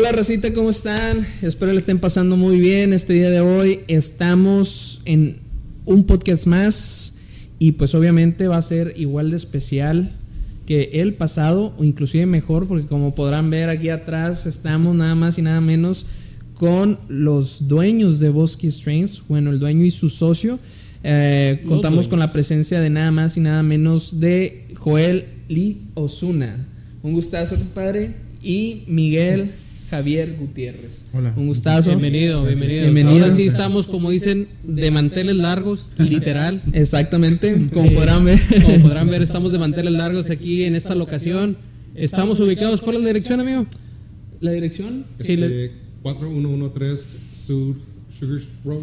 Hola Racita, ¿cómo están? Espero le estén pasando muy bien este día de hoy. Estamos en un podcast más y pues obviamente va a ser igual de especial que el pasado o inclusive mejor porque como podrán ver aquí atrás estamos nada más y nada menos con los dueños de Bosque Strains, bueno, el dueño y su socio. Eh, contamos con la presencia de nada más y nada menos de Joel Lee Osuna. Un gustazo, compadre. Y Miguel Javier Gutiérrez. Hola. Un gustazo. Bienvenido, bienvenido. Bienvenido. Ahora sí estamos, como dicen, de manteles largos, literal. Exactamente, como Eh, podrán ver. Como podrán ver, estamos de manteles largos aquí en esta locación. Estamos ubicados, ¿cuál es la dirección, amigo? ¿La dirección? Sí, le- Este, 4113 Sur Sugar Road.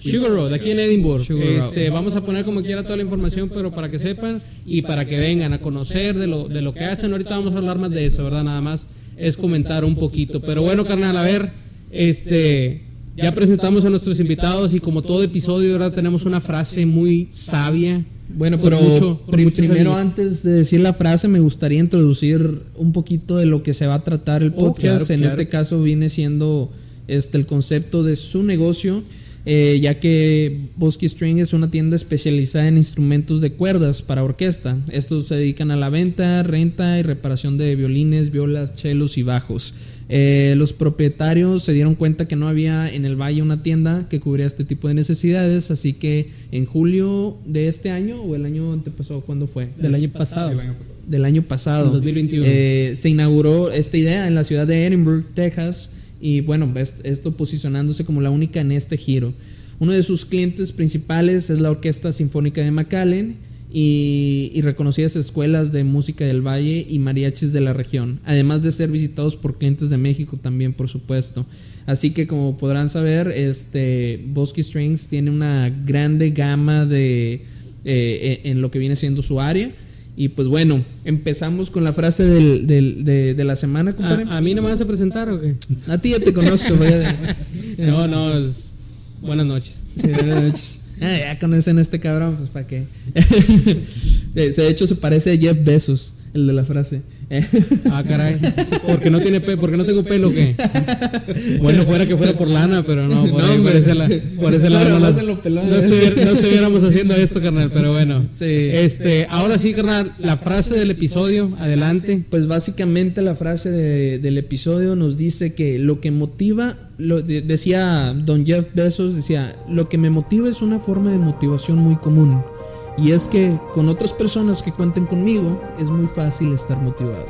Sugar Road, aquí en Edinburgh. Este, vamos a poner como quiera toda la información, pero para que sepan y para que vengan a conocer de lo, de lo que hacen. Ahorita vamos a hablar más de eso, ¿verdad? Nada más es comentar un poquito. Pero bueno, carnal, a ver, este, ya presentamos a nuestros invitados y como todo episodio, ahora tenemos una frase muy sabia. Bueno, pero mucho- primero antes de decir la frase me gustaría introducir un poquito de lo que se va a tratar el Oh, podcast. claro, en claro. este caso viene siendo este el concepto de su negocio, eh, ya que Bosque String es una tienda especializada en instrumentos de cuerdas para orquesta. Estos se dedican a la venta, renta y reparación de violines, violas, chelos y bajos. Eh, los propietarios se dieron cuenta que no había en el valle una tienda que cubría este tipo de necesidades, así que en julio de este año o el año antepasado, ¿cuándo fue? Del año pasado. Sí, el año pasado. Del año pasado. En 2021. Eh, se inauguró esta idea en la ciudad de Edinburgh, Texas, y bueno, es- esto posicionándose como la única en este giro. Uno de sus clientes principales es la Orquesta Sinfónica de McAllen y, y reconocidas escuelas de música del Valle y mariachis de la región, además de ser visitados por clientes de México también, por supuesto. Así que como podrán saber, este Bosque Strings tiene una grande gama de eh, en lo que viene siendo su área. Y pues bueno, empezamos con la frase del, del- de, de la semana, compadre. ¿A, a mí no me vas a presentar o qué? A ti ya te conozco, güey. No, no, es- buenas noches. Sí, buenas noches. Ah, ya conocen a este cabrón, pues para qué. De hecho, se parece a Jeff Bezos, el de la frase. Ah, caray. Porque no tiene pe porque no tengo pelo, ¿o ¿qué? Bueno, fuera que fuera por lana, pero no, por, No, ahí, por ese, la- por ese lado no, las- no ¿eh? no estuviéramos haciendo esto, carnal, pero bueno. Sí. Este, ahora sí, carnal, la frase del episodio, adelante. Pues básicamente la frase de- del episodio nos dice que lo que motiva, lo, de- decía don Jeff Bezos, decía, lo que me motiva es una forma de motivación muy común. Y es que con otras personas que cuenten conmigo es muy fácil estar motivado.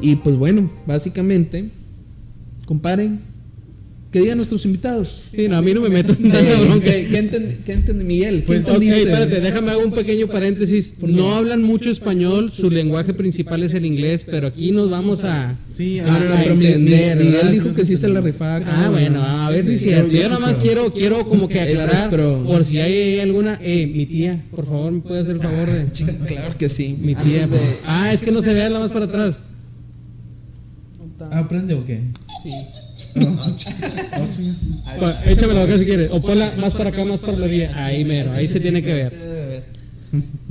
Y pues bueno, básicamente, comparen, que digan nuestros invitados. Sí, no, a mí no me metas en tanta bronca. ¿Qué, qué enten- qué entendí, Miguel? ¿Qué Pues, ok, entendiste? espérate, déjame hago un pequeño paréntesis. No hablan mucho español, su lenguaje principal es el inglés, pero aquí nos vamos a. Sí, No, no, no, a pero Mi- entender, Miguel ¿verdad? dijo que sí se la rifaba. Ah, bueno, a ver si es cierto. yo- nada más quiero, quiero como que aclarar, por si hay alguna. Eh, mi tía, por favor, ¿me puede hacer el favor de.? Claro que sí. Mi tía. Ah, es que no se vea nada más para atrás. ¿Aprende o qué? Sí. Pa- Échamela acá si quieres. O ponla más para acá, más para la orilla. Ahí mero, ahí se tiene que ver.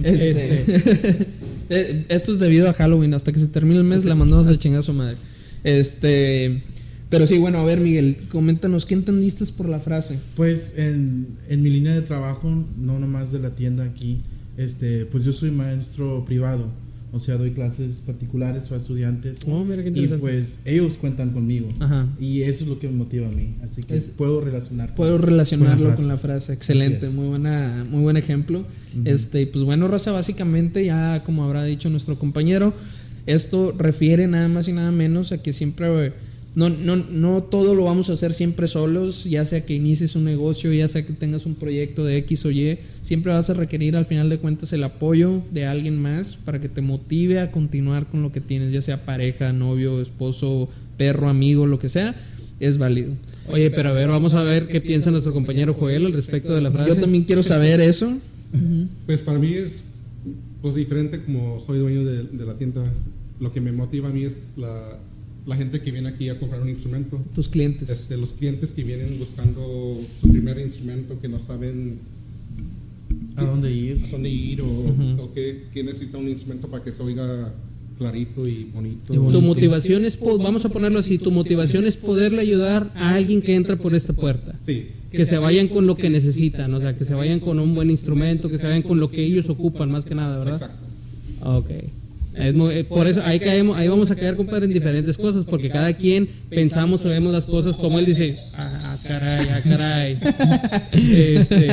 Este, eh, esto es debido a Halloween. Hasta que se termine el mes, la mandamos al chingazo madre. Este. Pero sí, bueno, a ver, Miguel, coméntanos, ¿qué entendiste por la frase? Pues en, en mi línea de trabajo, no nomás de la tienda aquí, este, pues yo soy maestro privado, o sea, doy clases particulares para estudiantes Oh, mira qué y pues ellos cuentan conmigo Ajá. y eso es lo que me motiva a mí, así que Es- puedo relacionar. Puedo con- relacionarlo con la con la frase. Excelente, muy buena, muy buen ejemplo. Este, y pues bueno, Rosa, básicamente, ya como habrá dicho nuestro compañero, esto refiere nada más y nada menos a que siempre no, no, no todo lo vamos a hacer siempre solos, ya sea que inicies un negocio, ya sea que tengas un proyecto de X o Y, siempre vas a requerir al final de cuentas el apoyo de alguien más para que te motive a continuar con lo que tienes, ya sea pareja, novio, esposo, perro, amigo, lo que sea, es válido. Oye, pero a ver, vamos a ver qué piensa nuestro compañero Joel al respecto de la frase. Yo también quiero saber eso. Pues para mí es pues diferente como soy dueño de, de la tienda. Lo que me motiva a mí es la, la gente que viene aquí a comprar un instrumento. Tus clientes. Este, los clientes que vienen buscando su primer instrumento, que no saben ¿A dónde ir? a dónde ir o, o que, que necesita un instrumento para que se oiga clarito y bonito. Y bonito. Tu motivación es, po- vamos a ponerlo así, tu motivación es poderle ayudar a alguien que entra por esta puerta. Sí, Que se vayan con lo que necesitan, o sea, que se vayan con un buen instrumento, que se vayan con lo que ellos ocupan más que nada, ¿verdad? exacto. Ok. Es muy- eh, por eso ahí caemos, ahí vamos a caer, compadre, en diferentes cosas, porque cada quien pensamos o vemos las cosas como él dice, ah, caray, ah, caray. Este,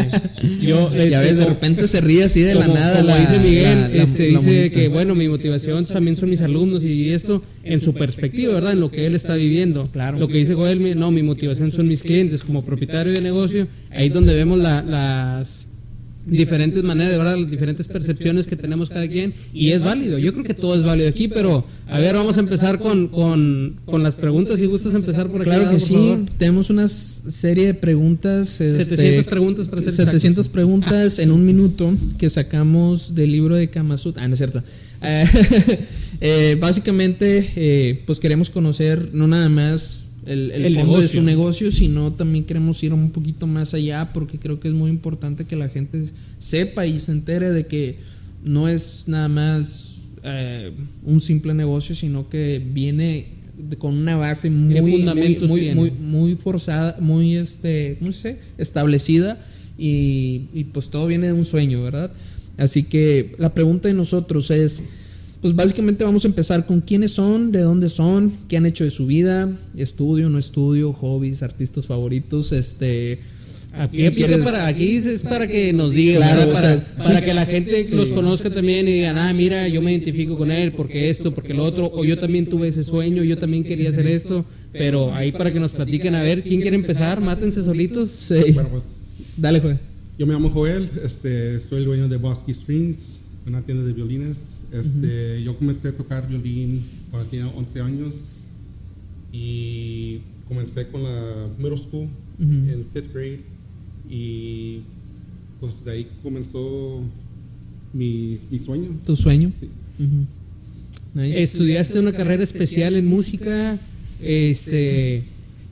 yo, ya este, ves, de como- repente se ríe así de la nada. como la- dice Miguel, la- la- este, dice que bueno, mi motivación también son mis alumnos y esto en su perspectiva, ¿verdad? En lo que él está viviendo. Claro. Lo que dice Joel, no, mi motivación son mis clientes como propietario de negocio. Ahí es donde vemos la- las diferentes maneras, ¿verdad? Las diferentes percepciones que tenemos cada quien y es válido. Yo creo que todo es válido aquí, pero a ver, vamos a empezar con, con, con las preguntas. Si gustas empezar por aquí. Claro que sí, tenemos una serie de preguntas. este, 700 preguntas para ser 700 preguntas en un minuto que sacamos del libro de Kama Sutra. Ah, no es cierto. Eh, básicamente, eh, pues queremos conocer no nada más el, el El fondo de negocio. su negocio, sino también queremos ir un poquito más allá porque creo que es muy importante que la gente sepa y se entere de que no es nada más eh, un simple negocio, sino que viene de- con una base muy, ¿Qué muy, muy, muy, muy forzada, muy este, ¿cómo se dice? establecida y, y pues todo viene de un sueño, ¿verdad? Así que la pregunta de nosotros es, pues básicamente vamos a empezar con quiénes son, de dónde son, qué han hecho de su vida, estudio, no estudio, hobbies, artistas favoritos, este... Aquí, quieres- para, aquí es para que nos digan, Claro, ¿verdad? o para, sea, para sí. que la gente Sí. los conozca también y digan, ah, mira, yo me identifico con él porque esto, porque lo otro, o yo también tuve ese sueño, yo también quería hacer esto, pero ahí para que nos platiquen, a ver, ¿quién quiere empezar? Mátense solitos. Sí. Bueno, pues Dale, juez. yo me llamo Joel, este, soy el dueño de Bosky Strings, una tienda de violines. Este, Yo comencé a tocar violín cuando tenía 11 años y comencé con la middle school Ujú. en fifth grade y pues de ahí comenzó mi, mi sueño. ¿Tu sueño? Sí. Nice. Estudiaste una carrera especial en música, este,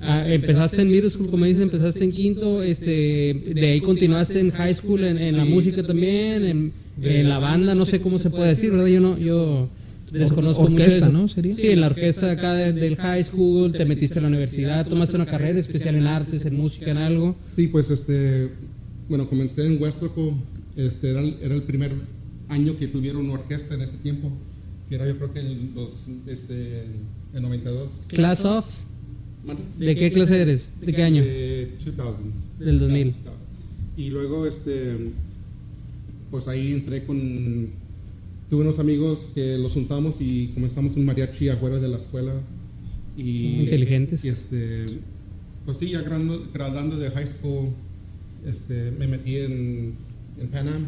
ah, empezaste en middle school, como dices, empezaste en quinto, este, de ahí continuaste en high school, en, en la Sí. música también, en, en la banda, no sé cómo se puede decir, ¿verdad? Yo no, yo desconozco mucho de Orquesta. ¿no? ¿Sería? Sí, en la orquesta acá de- del high school, te metiste a la universidad, tomaste una carrera especial en artes, en música, en algo. Sí, pues este, bueno, comencé en Westerco, este, era, el- era el primer año que tuvieron una orquesta en ese tiempo, que era yo creo que en los, este, en 92. Class of, ¿Mande? ¿de qué clase eres? ¿De qué año? De 2000. Del 2000. Y luego, este, pues ahí entré con, tuve unos amigos que los juntamos y comenzamos un mariachi afuera de la escuela. Y, Inteligentes. Y este, pues sí, ya gradu- graduando de high school, este, me metí en, en Pan Am,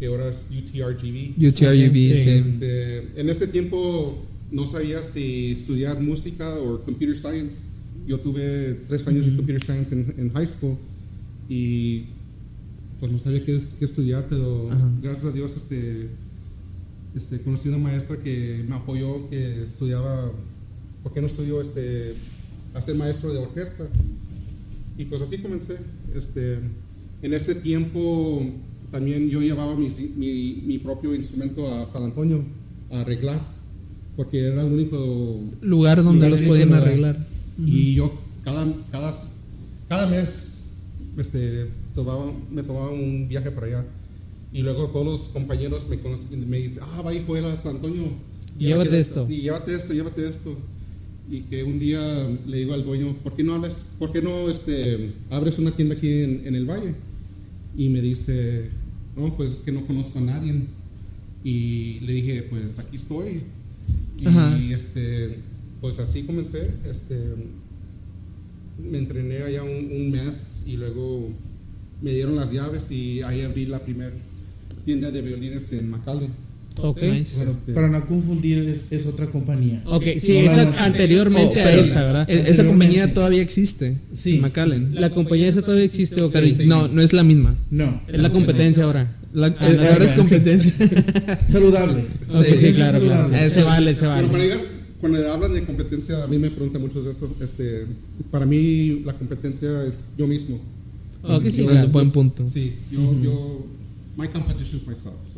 que ahora es UTRGV. UTRUV, Sí. sí. Este, en ese tiempo no sabía si estudiar música o computer science. Yo tuve tres años de computer science en, en high school y pues no sabía qué, qué estudiar, pero Ajá. gracias a Dios este, este, conocí una maestra que me apoyó, que estudiaba, ¿por qué no estudió este, a ser maestro de orquesta? Y pues así comencé. Este, en ese tiempo también yo llevaba mi, mi, mi propio instrumento a San Antonio a arreglar, porque era el único... Lugar donde los podían arreglar. Y yo cada, cada, cada mes este, tomaba, me tomaba un viaje para allá. Y luego todos los compañeros me, me dicen, ah, va a ir a San Antonio. Llévate esto. Sí, llévate esto, llévate esto. Y que un día le digo al dueño, ¿por qué no, hablas, por qué no este, abres una tienda aquí en, en el valle? Y me dice, no, pues es que no conozco a nadie. Y le dije, pues aquí estoy. Y Ajá. este, pues así comencé. Este, me entrené allá un, un mes y luego me dieron las llaves y ahí abrí la primera tienda de violines en McAllen. Ok. Nice. Bueno, Este- para no confundir, es, es otra compañía. Ok, sí, No, esa sí. anteriormente Oh, a pero esta, ¿verdad? e- Esa compañía todavía existe. Sí. McAllen. La compañía esa todavía existe, ok. Pero no, no es la misma. No. Es la competencia ahora. La- Ah, eh, no, ahora sí, es competencia. Saludable. Ok, sí, Sí, claro, claro. sí, Se vale, se Pero vale. para llegar- cuando hablan de competencia, a mí me preguntan muchos de esto. Este, para mí, la competencia es yo mismo. Ok, sí, claro. es buen punto. Sí, yo, yo, my competition is myself. so.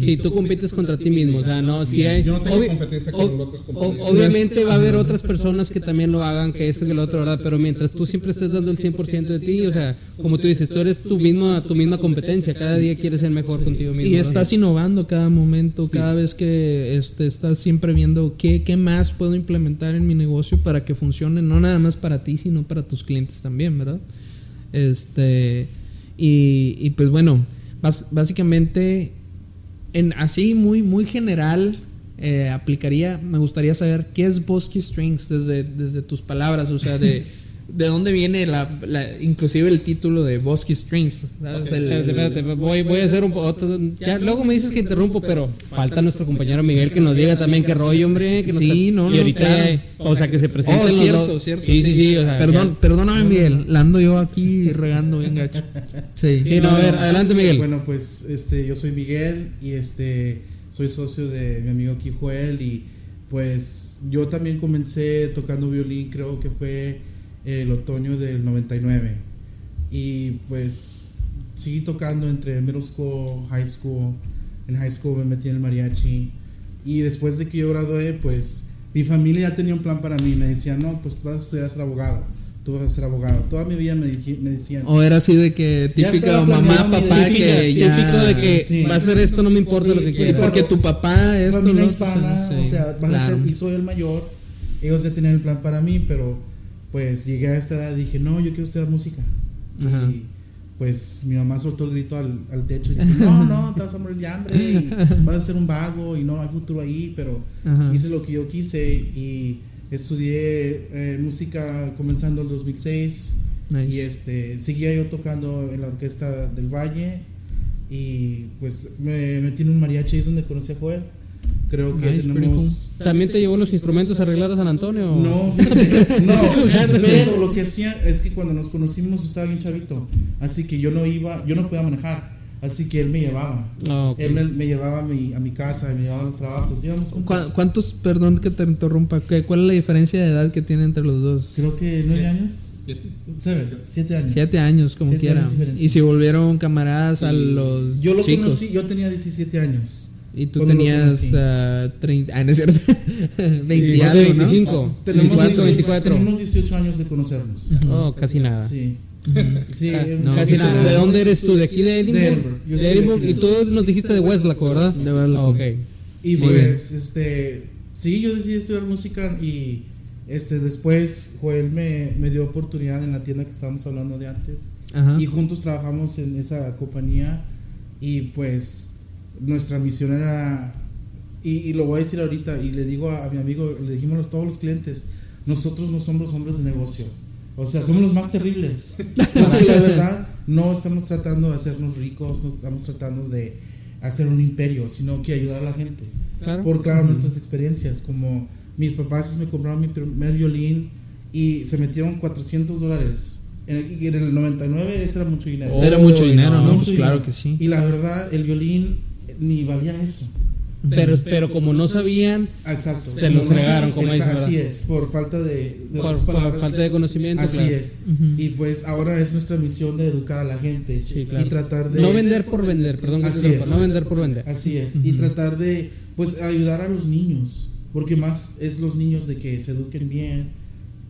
Sí, tú compites contra ti mismo, o sea, no, si hay... Yo no tengo obvi- competencia o- con otros compañeros. obviamente va a haber otras personas que también lo hagan, que esto, que lo otro, ¿verdad? Pero mientras tú siempre estés dando el 100% de ti, o sea, como tú dices, tú eres tu misma, tu misma competencia, cada día quieres ser mejor contigo mismo. Y ¿verdad? estás innovando cada momento, cada vez que este, estás siempre viendo qué, qué más puedo implementar en mi negocio para que funcione, no nada más para ti, sino para tus clientes también, ¿verdad? Este, y, y pues bueno, bas- básicamente, en, así muy, muy general, eh, aplicaría, me gustaría saber qué es Bosky Strings desde, desde tus palabras, o sea, de, de dónde viene la, la- inclusive el título de Bosky Strings. ¿sabes? El- Espérate, espérate, voy, voy a hacer un otro, ya, luego me dices que interrumpo, pero falta nuestro compañero Miguel que nos diga también qué rollo, hombre. Que Sí, está- no, y no, ahorita, claro. o sea, que se Oh, los cierto, dos. cierto. Sí, sí, sí. o sea, Perdón, ya- perdóname, Miguel. La ando yo aquí regando bien gacho. Sí. Sí, no, a ver, adelante, Miguel. Bueno, pues este, yo soy Miguel y este, soy socio de mi amigo aquí Joel y pues yo también comencé tocando violín, creo que fue el otoño del 99 y pues seguí tocando entre middle school, high school, en high school me metí en el mariachi y después de que yo gradué pues mi familia ya tenía un plan para mí, me decían no, pues tú vas a estudiar a ser abogado, tú vas a ser abogado, toda mi vida me, me decían O era así de que típico mamá, papá, Típica- que ya. típico de que sí. va a ser esto, no me importa lo que quieras. porque tu papá esto familia ¿no? hispana, Sí, o sea, vas a claro. ser, y soy el mayor, ellos ya tenían el plan para mí, pero pues llegué a esta edad y dije, no, yo quiero estudiar música. Ajá. Y pues mi mamá soltó el grito al, al techo y dijo, no, no, te vas a morir de hambre y vas a ser un vago y no hay futuro ahí, pero Ajá. hice lo que yo quise y estudié eh, música comenzando el 2006 Nice. y este seguía yo tocando en la orquesta del Valle y pues me metí en un mariachi, es donde conocí a Joel. Creo que Nice, tenemos ¿También te llevó los instrumentos a arreglar a San Antonio? no, fíjate, no, pero lo que hacía es que cuando nos conocimos estaba bien chavito, así que yo no iba, yo no podía manejar, así que él me llevaba. Ah, ok. Él me, me llevaba a mi, a mi casa, me llevaba a los trabajos, íbamos juntos. ¿Cu- ¿Cuántos, perdón que te interrumpa, ¿qué- cuál es la diferencia de edad que tiene entre los dos? Creo que nueve años, Siete. Seven, siete años. Siete años, como Siete quiera. años. Y si volvieron camaradas a Sí. los Yo lo chicos. conocí, yo tenía 17 años. Y tú tenías conocí. ah, 30, ah, no es cierto, 20 y algo, ¿no? 25. Tenemos 24, 18 24. Tenemos 18 años de conocernos. Oh, casi nada. Sí. Sí, Ca- eh, no, casi nada. ¿De dónde eres tú? ¿De aquí de Edinburgh? De De Edinburgh. Y tú nos dijiste de Westlaco, ¿verdad? De Westlaco. Ok. Y Sí. pues, este, sí, yo decidí estudiar música y este, después Joel me, me dio oportunidad en la tienda que estábamos hablando de antes. Ajá. Y juntos trabajamos en esa compañía y pues nuestra misión era, y, y lo voy a decir ahorita, y le digo a, a mi amigo, le dijimos a todos los clientes, nosotros no somos hombres de negocio. O sea, somos los más terribles. Porque la verdad, no estamos tratando de hacernos ricos, no estamos tratando de hacer un imperio, sino que ayudar a la gente. Claro. Por claro, nuestras experiencias, como mis papás me compraron mi primer violín y se metieron 400 dólares. En el, y en el 99 ese era mucho dinero. Era mucho dinero, no, ¿no? Mucho Pues dinero. claro que sí. Y la verdad, el violín ni valía eso. Pero, pero como no sabían, Exacto. Se los fregaron, como exa- dice, Así es, por falta de, de por, falta de conocimiento, Así claro. es. Y pues ahora es nuestra misión de educar a la gente Sí, claro. y tratar de No vender por vender, perdón Así es. no vender por vender. Así es, y tratar de pues ayudar a los niños, porque más es los niños de que se eduquen bien,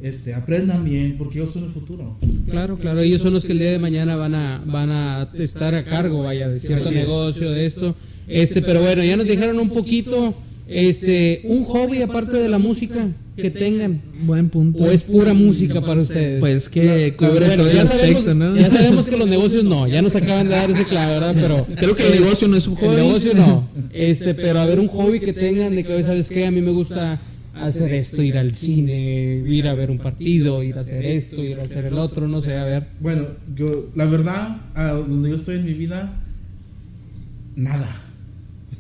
este, aprendan bien, porque ellos son el futuro. Claro, claro, ellos son los que el día de mañana van a van a estar a cargo, vaya, de cierto es. negocio, de esto. Este, pero bueno, ya nos dijeron un poquito este un hobby aparte de la música que tengan Buen punto. o es pura música para ustedes. Pues que cubre Bueno, todo el ya sabemos, aspecto, ¿no? ya sabemos que los negocios no, ya nos acaban de dar ese claro, ¿verdad? Pero Creo que el negocio no es un El hobby. negocio no. Este, pero a ver un hobby que tengan de que, oye, ¿sabes qué? A mí me gusta hacer esto, ir al cine, ir a ver un partido, ir a hacer esto, ir a hacer el otro, no sé, a ver. Bueno, yo, la verdad, a donde yo estoy en mi vida, nada.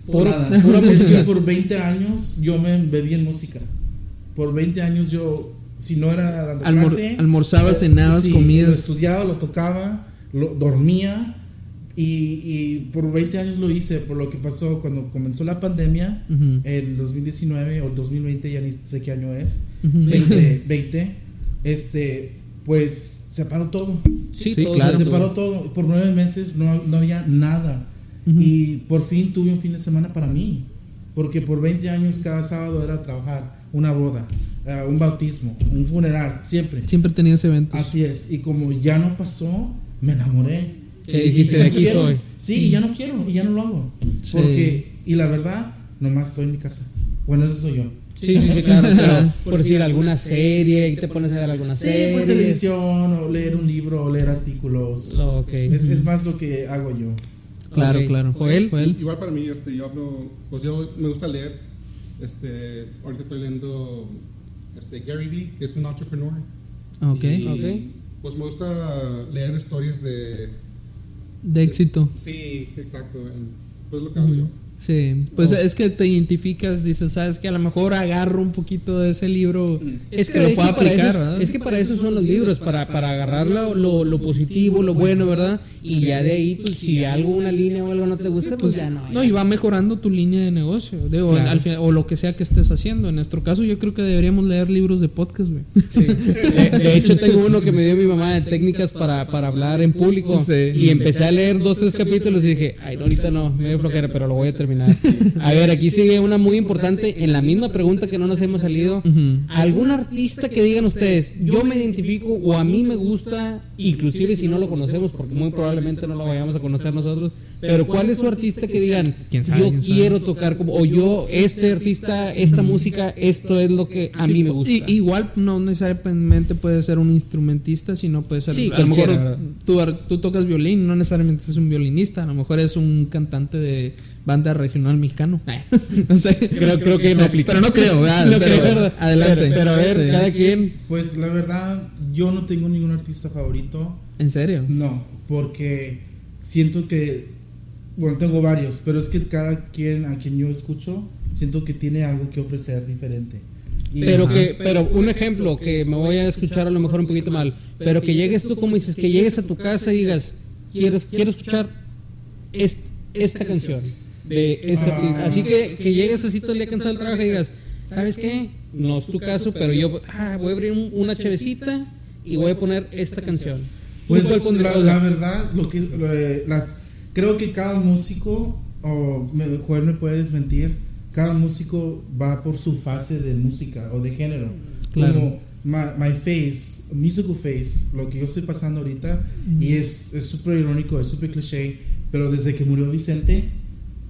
Puro- nada. pura es que por 20 años yo me bebí en música. Por 20 años yo, si no era dando Almor- clase, almorzabas, cenabas, sí, comías. Lo estudiaba, lo tocaba, lo, dormía. Y, y por 20 años lo hice, por lo que pasó cuando comenzó la pandemia, Ujú. el 2019 o el 2020, ya ni sé qué año es, Ujú. este, 20, este, pues se paró todo. Sí, todo claro. se Se paró todo. Por nueve meses no, no había nada. Ujú. Y por fin tuve un fin de semana para mí. Porque por 20 años cada sábado era trabajar, una boda, eh, un bautismo, un funeral, siempre. Siempre he tenido ese evento. Así es. Y como ya no pasó, me enamoré. Y dijiste, de aquí quiero. soy. Sí, y ya no quiero, y ya no lo hago. Sí. Porque, y la verdad, nomás estoy en mi casa. Bueno, eso soy yo. Sí, sí, sí, claro, pero por decir alguna serie, y te pones a ver alguna Sí, serie. pues televisión, o leer un libro, o leer artículos. Ok. Es, es más lo que hago yo. Claro, Ok. claro. Joel. Joel. Igual para mí, este, yo hablo, pues yo me gusta leer, este, ahorita estoy leyendo este, Gary Vee, que es un entrepreneur. Ok. Y, Ok. Pues me gusta leer historias de, De éxito. sí, exacto, pues lo que hago yo. Sí, pues Oh. es que te identificas, dices, sabes que a lo mejor agarro un poquito de ese libro Es que que, lo puedo aplicar, eso, ¿verdad? es que para eso son los libros, para, para agarrar lo, lo, lo positivo, lo bueno, ¿verdad? Y ya de ahí, pues si algo, una línea o algo no te gusta, pues ya no. No, y va mejorando tu línea de negocio, digo, Claro. al final- o lo que sea que estés haciendo. En nuestro caso, yo creo que deberíamos leer libros de podcast, güey. Sí. De, de hecho, tengo uno que me dio mi mamá de técnicas para, para hablar en público. Sí. Y empecé a leer dos, tres capítulos y dije, ay, no, ahorita no, me dio flojera, pero lo voy a terminar. A ver, aquí sigue una muy importante. En la misma pregunta que no nos hemos salido. ¿algún artista que digan ustedes, yo me identifico o a mí me gusta, inclusive si no lo conocemos, porque muy probablemente no lo vayamos a conocer nosotros, pero ¿cuál es su artista que digan, ¿Quién sabe, yo quién sabe? quiero tocar como, o yo, este artista, esta música, esto es lo que a mí me gusta? Y, igual no necesariamente puede ser un instrumentista, sino puede ser. Sí, a lo mejor tú, tú tocas violín, no necesariamente es un violinista, a lo mejor es un cantante de banda regional mexicano. no sé. Creo, creo que no aplica. Pero no creo, ¿verdad? No Pero, adelante. Pero, pero a ver, Sí. cada quien. Pues la verdad, yo no tengo ningún artista favorito. ¿En serio? No, porque siento que, bueno, tengo varios, pero es que cada quien a quien yo escucho, siento que tiene algo que ofrecer diferente. Y- Pero Ajá. que, pero un ejemplo que me voy a escuchar a lo mejor un poquito mal, pero que llegues tú como dices, que llegues a tu casa y digas, quiero, quiero escuchar est- esta canción de este Ah. artista. Así que, que llegues así todo el día cansado del trabajo y digas, ¿sabes qué? No es tu caso, pero yo ah, voy a abrir un- una chevecita y voy a poner esta canción. ¿Tú Pues la, la verdad, lo que lo de- la- creo que cada músico, o Joel me puede desmentir, cada músico va por su fase de música o de género. Claro. Como my, my face, musical face, lo que yo estoy pasando ahorita, y es súper irónico, es súper cliché, pero desde que murió Vicente,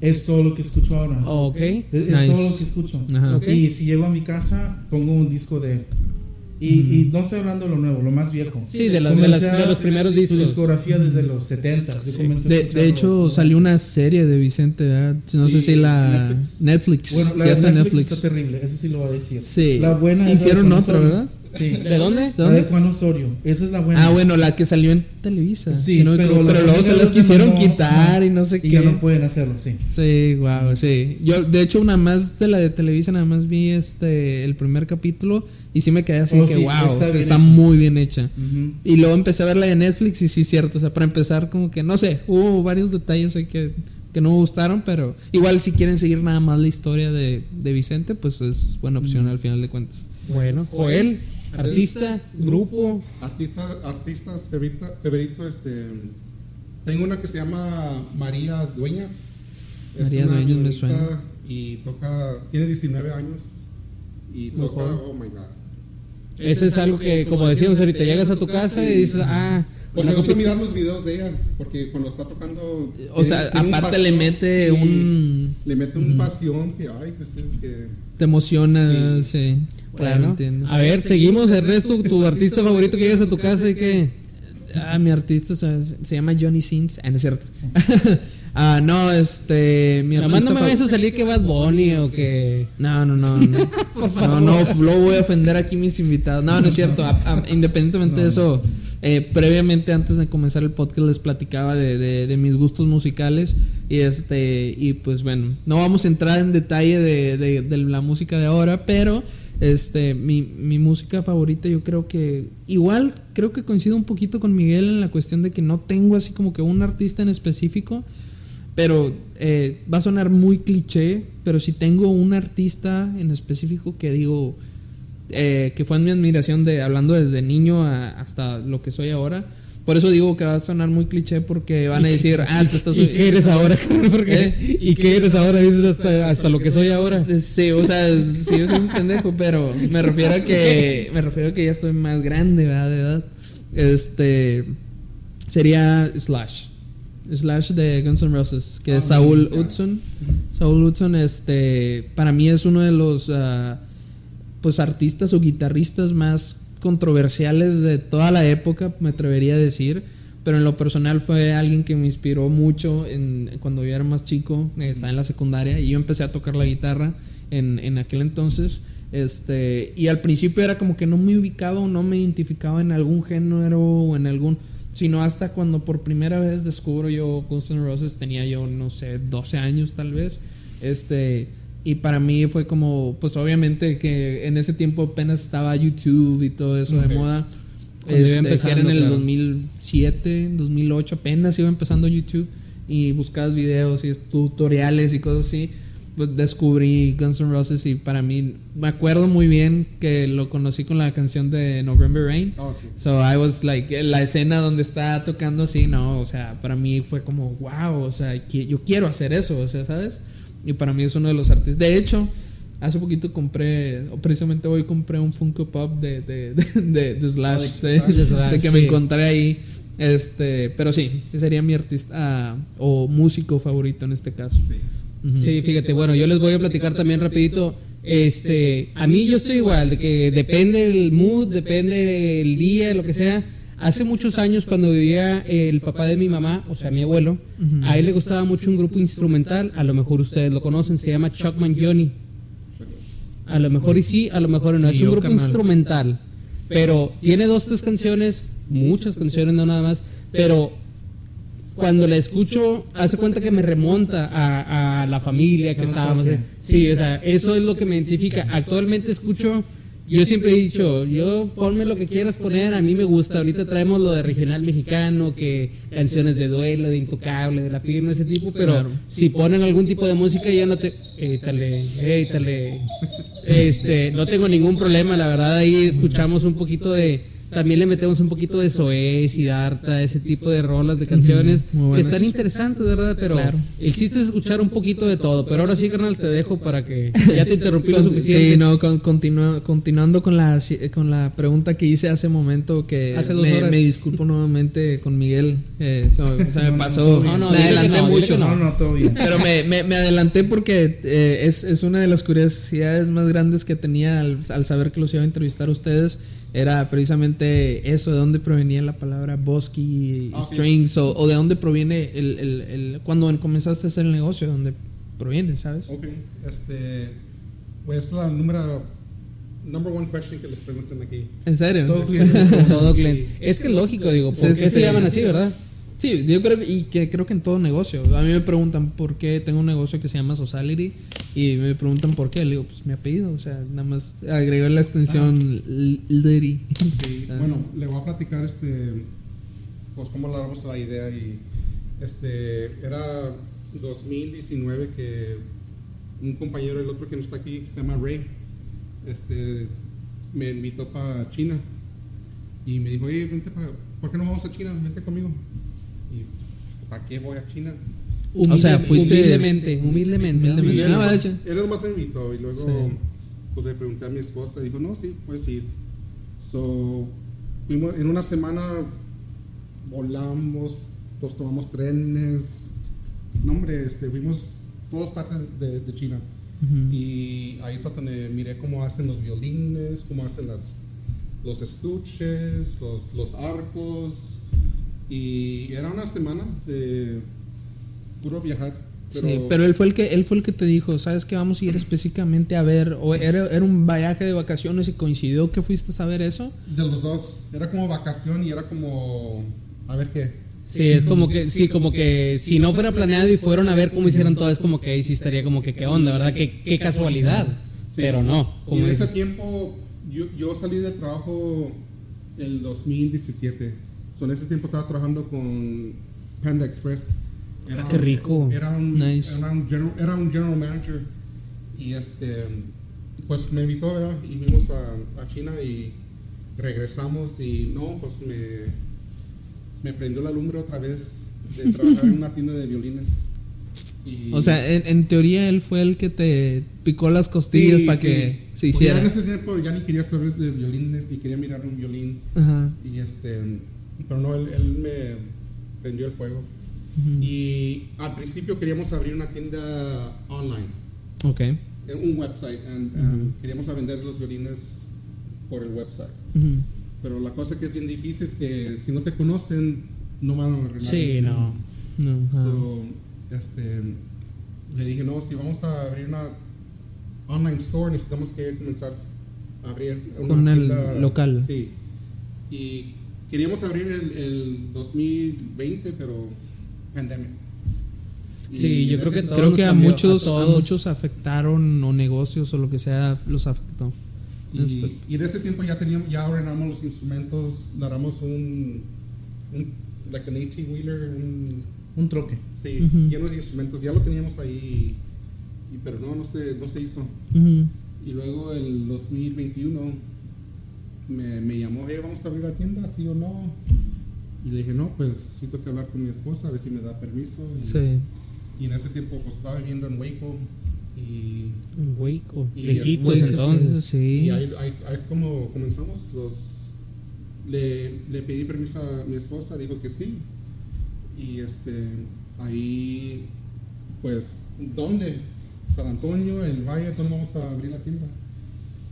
es todo lo que escucho ahora. Ok. Es, es Nice. todo lo que escucho. Ajá. Ok. Y si llego a mi casa, pongo un disco de Y, y no estoy hablando de lo nuevo, lo más viejo. Sí, de, las- los primeros Su discos. discografía desde los 70. Yo comencé a De, de hecho, salió una 90s. serie de Vicente, ¿verdad? No sé Sí, si la Netflix. Netflix. Bueno, la ya está Netflix, Netflix. está terrible, eso sí lo voy a decir. Sí. La buena Hicieron otra. ¿verdad? Sí. ¿De dónde? ¿De La dónde? de Juan Osorio. Esa es la buena. Ah, bueno, la que salió en Televisa. Sí, si no pero luego se las quisieron no- quitar no, y no sé Y qué. ya no pueden hacerlo, sí. Sí, wow, sí. Yo, de hecho, una más de la de Televisa, nada más vi este el primer capítulo y sí me quedé así Oh, que sí, wow, está está, bien hecha. muy bien hecha. Y luego empecé a ver la de Netflix y sí, cierto. O sea, para empezar, como que no sé, hubo varios detalles ahí que, que no me gustaron, pero igual si quieren seguir nada más la historia de, de Vicente, pues es buena opción al final de cuentas. Bueno, Joel, artista, grupo. Artistas, artistas favorito, este, tengo una que se llama María Dueñas. Es María una Dueñas me suena. Y toca, tiene 19 años y toca, oh my god. Eso es algo que, como decíamos ahorita, llegas a tu casa y dices, ah, Pues una me gusta mirar los videos de ella, porque cuando está tocando... O sea, aparte le mete sí, un- Le mete un pasión que, ay, pues es que... Te emociona, sí. Claro, entiendo. A ver, seguimos, Ernesto, tu artista favorito que llegas a tu casa y que... Ah, mi artista se, se llama Johnny Sins. Ah, no es cierto. ah, no, este. Mi Nada más artista no me vayas a salir que Bad Bunny o que... No, no, no. No, no, no, luego voy a ofender aquí mis invitados. No, no es cierto. A- a- independientemente de eso, eh, previamente, antes de comenzar el podcast, les platicaba de, mis gustos musicales. Y este y pues bueno, no vamos a entrar en detalle de, de- de la música de ahora, pero este mi, mi música favorita yo creo que igual creo que coincido un poquito con Miguel en la cuestión de que no tengo así como que un artista en específico pero eh, va a sonar muy cliché, pero si tengo un artista en específico que digo eh, que fue en mi admiración de hablando desde niño a- hasta lo que soy ahora, Por eso digo que va a sonar muy cliché porque van a decir, ah, te estás ¿Y qué eres ahora? ¿Eh? ¿Y qué eres ahora? Dices hasta, hasta lo que soy ahora. Sí, o sea, sí, yo soy un pendejo, pero me refiero a que me refiero a que ya estoy más grande, ¿verdad? De edad. Este sería Slash. Slash de Guns N' Roses, que Ah, es Saúl ya. Hudson. Saúl Hudson, este, para mí es uno de los ah, pues artistas o guitarristas más controversiales de toda la época, me atrevería a decir. Pero en lo personal fue alguien que me inspiró mucho en, cuando yo era más chico, eh, estaba en la secundaria y yo empecé a tocar la guitarra en, en aquel entonces. Este, y al principio era como que no me ubicaba no me identificaba en algún género o en algún sino hasta cuando por primera vez descubro yo Guns N' Roses tenía yo no sé 12 años tal vez este y para mí fue como pues obviamente que en ese tiempo apenas estaba YouTube y todo eso Ok. de moda este, que empezando, era en el claro. 2007 2008 apenas iba empezando YouTube y buscabas videos y tutoriales y cosas así pues descubrí Guns N' Roses y para mí me acuerdo muy bien que lo conocí con la canción de November Rain Oh, sí. So I was like, la escena donde está tocando así, no, o sea, para mí fue como, wow, o sea, yo quiero hacer eso, o sea, ¿sabes? Y para mí es uno de los artistas. De hecho, hace poquito compré, o precisamente hoy compré un Funko Pop de, de, de, de- de Slash, Slash. De Slash, Sé que me encontré ahí. Este, pero sí, ese sería mi artista ah, o músico favorito en este caso. Sí. Sí, fíjate, bueno, yo les voy a platicar también rapidito. Este, a mí yo estoy igual, de que depende el mood, depende el día, lo que sea. Hace muchos años cuando vivía el papá de mi mamá, o sea, mi abuelo, a él le gustaba mucho un grupo instrumental, a lo mejor ustedes lo conocen, se llama Chuck Mangione. A lo mejor y sí, a lo mejor no. Es un grupo instrumental. Pero tiene dos, tres canciones, muchas canciones, no nada más. Pero cuando la escucho, hace cuenta que me remonta a, a la familia que estábamos. Sí, o sea, eso es lo que me identifica. Actualmente escucho, yo siempre he dicho, yo ponme lo que quieras poner, a mí me gusta. Ahorita traemos lo de regional mexicano, que canciones de duelo, de intocable, de la firma, ese tipo, pero Claro. si ponen algún tipo de música, yo no te. Éitale, éitale. Este, no tengo ningún problema, la verdad, ahí escuchamos un poquito de. También le metemos un poquito de Zoé, Siddhartha, ese tipo de rolas de canciones que están interesantes, ¿verdad? Pero Claro. el chiste es escuchar un poquito de todo. Pero ahora sí, carnal, te dejo para que ya te interrumpí lo suficiente. Sí, no, con- continúa- continuando con la, con la pregunta que hice hace momento, que Hace dos me, horas. me disculpo nuevamente con Miguel, eh, se, se me No, pasó. No, no, me adelanté mucho, No, no, todo bien. pero me, me- me adelanté porque eh, es, es una de las curiosidades más grandes que tenía al, al saber que los iba a entrevistar a ustedes. Era precisamente eso, de dónde provenía la palabra bosque y Ah, sí. strings, o, o de dónde proviene el, el- el- cuando comenzaste a hacer el negocio, de dónde proviene, ¿sabes? Ok, este, pues la número, number one question que les preguntan aquí. ¿En serio? Todo cliente. Todo cliente. Es que es lógico, digo, ¿por qué sí, se llaman así, verdad? Sí, yo creo que- y que creo que en todo negocio. A mí me preguntan por qué tengo un negocio que se llama Sociality y me preguntan por qué. Le digo, pues mi apellido, o sea, nada más agregó la extensión L- Liddy. Sí, Ah. bueno, le voy a platicar este, pues cómo logramos la idea y este, era 2019 que un compañero, el otro que no está aquí, que se llama Ray, este, me invitó para China y me dijo, oye, vente pa- ¿por qué no vamos a China? Vente conmigo. Y, ¿para qué voy a China? O sea, Humilde- fuiste- humildemente, humildemente. Humildemente. Sí, Sí. él, Ah, él nomás me invitó y luego Sí. pues le pregunté a mi esposa y dijo, no, sí, puedes ir. So, fuimos, en una semana volamos, nos tomamos trenes, no hombre, este, fuimos todas partes de, de China. Y ahí es donde miré cómo hacen los violines, cómo hacen las, los estuches, los, los arcos. Y era una semana de puro viajar. Pero, Sí, pero él fue el que él fue el que te dijo, ¿sabes qué? Vamos a ir específicamente a ver o era, era un viaje de vacaciones y coincidió que fuiste a saber eso. De los dos. Era como vacación y era como. A ver qué. Sí, es como que, sí, como que si no fuera planeado y fueron a ver cómo hicieron todo, es como que ahí sí estaría como que qué onda, ¿verdad? Qué, qué casualidad. Sí. Pero no. Y Como en ese tiempo, yo, yo salí de trabajo el 2017. So, en ese tiempo estaba trabajando con Panda Express. Era, qué rico. Era un, Nice. era, un general, era un general manager. Y este, pues me invitó, ¿verdad? Y fuimos a, a China y regresamos. Y no, pues me. me prendió la lumbre otra vez de trabajar en una tienda de violines. Y- O sea, en, en teoría él fue el que te picó las costillas Sí, para sí. que se Porque ya hiciera. en ese tiempo ya ni quería saber de violines, ni quería mirar un violín. Ajá. Y este, pero no, él, él me prendió el Ujú. Y al principio queríamos abrir una tienda online, Ok. eh, un website, and, um, queríamos a vender los violines por el website. Ujú. Pero la cosa que es bien difícil es que si no te conocen, no van a arreglar. Sí, no. No. So, este, le dije, no, si vamos a abrir una online store, necesitamos que comenzar a abrir una Con el tienda local. Sí. Y queríamos abrir el, el 2020, pero pandemia. Sí, Y yo en creo que Creo que a cambió, muchos, a a, muchos afectaron o negocios o lo que sea los afectó. Y, y en ese tiempo ya teníamos, ya ordenamos los instrumentos, daramos un, un like an 18 wheeler, un, Un troque. sí, Ujú. lleno de instrumentos, ya lo teníamos ahí, y, pero no, no se, no se hizo. Ujú. Y luego el 2021 me, me llamó, hey, vamos a abrir la tienda, sí o no. Y le dije, no, pues tengo que hablar con mi esposa, a ver si me da permiso. Y, Sí. y en ese tiempo pues estaba viviendo en Waco. Y, Un hueco. Y Lejitos es muy- entonces. Sí. y ahí, ahí- ahí es como comenzamos. Los, le, le pedí permiso a mi esposa, dijo que sí. Y este, ahí, pues, ¿dónde? San Antonio, el Valle, ¿dónde vamos a abrir la tienda?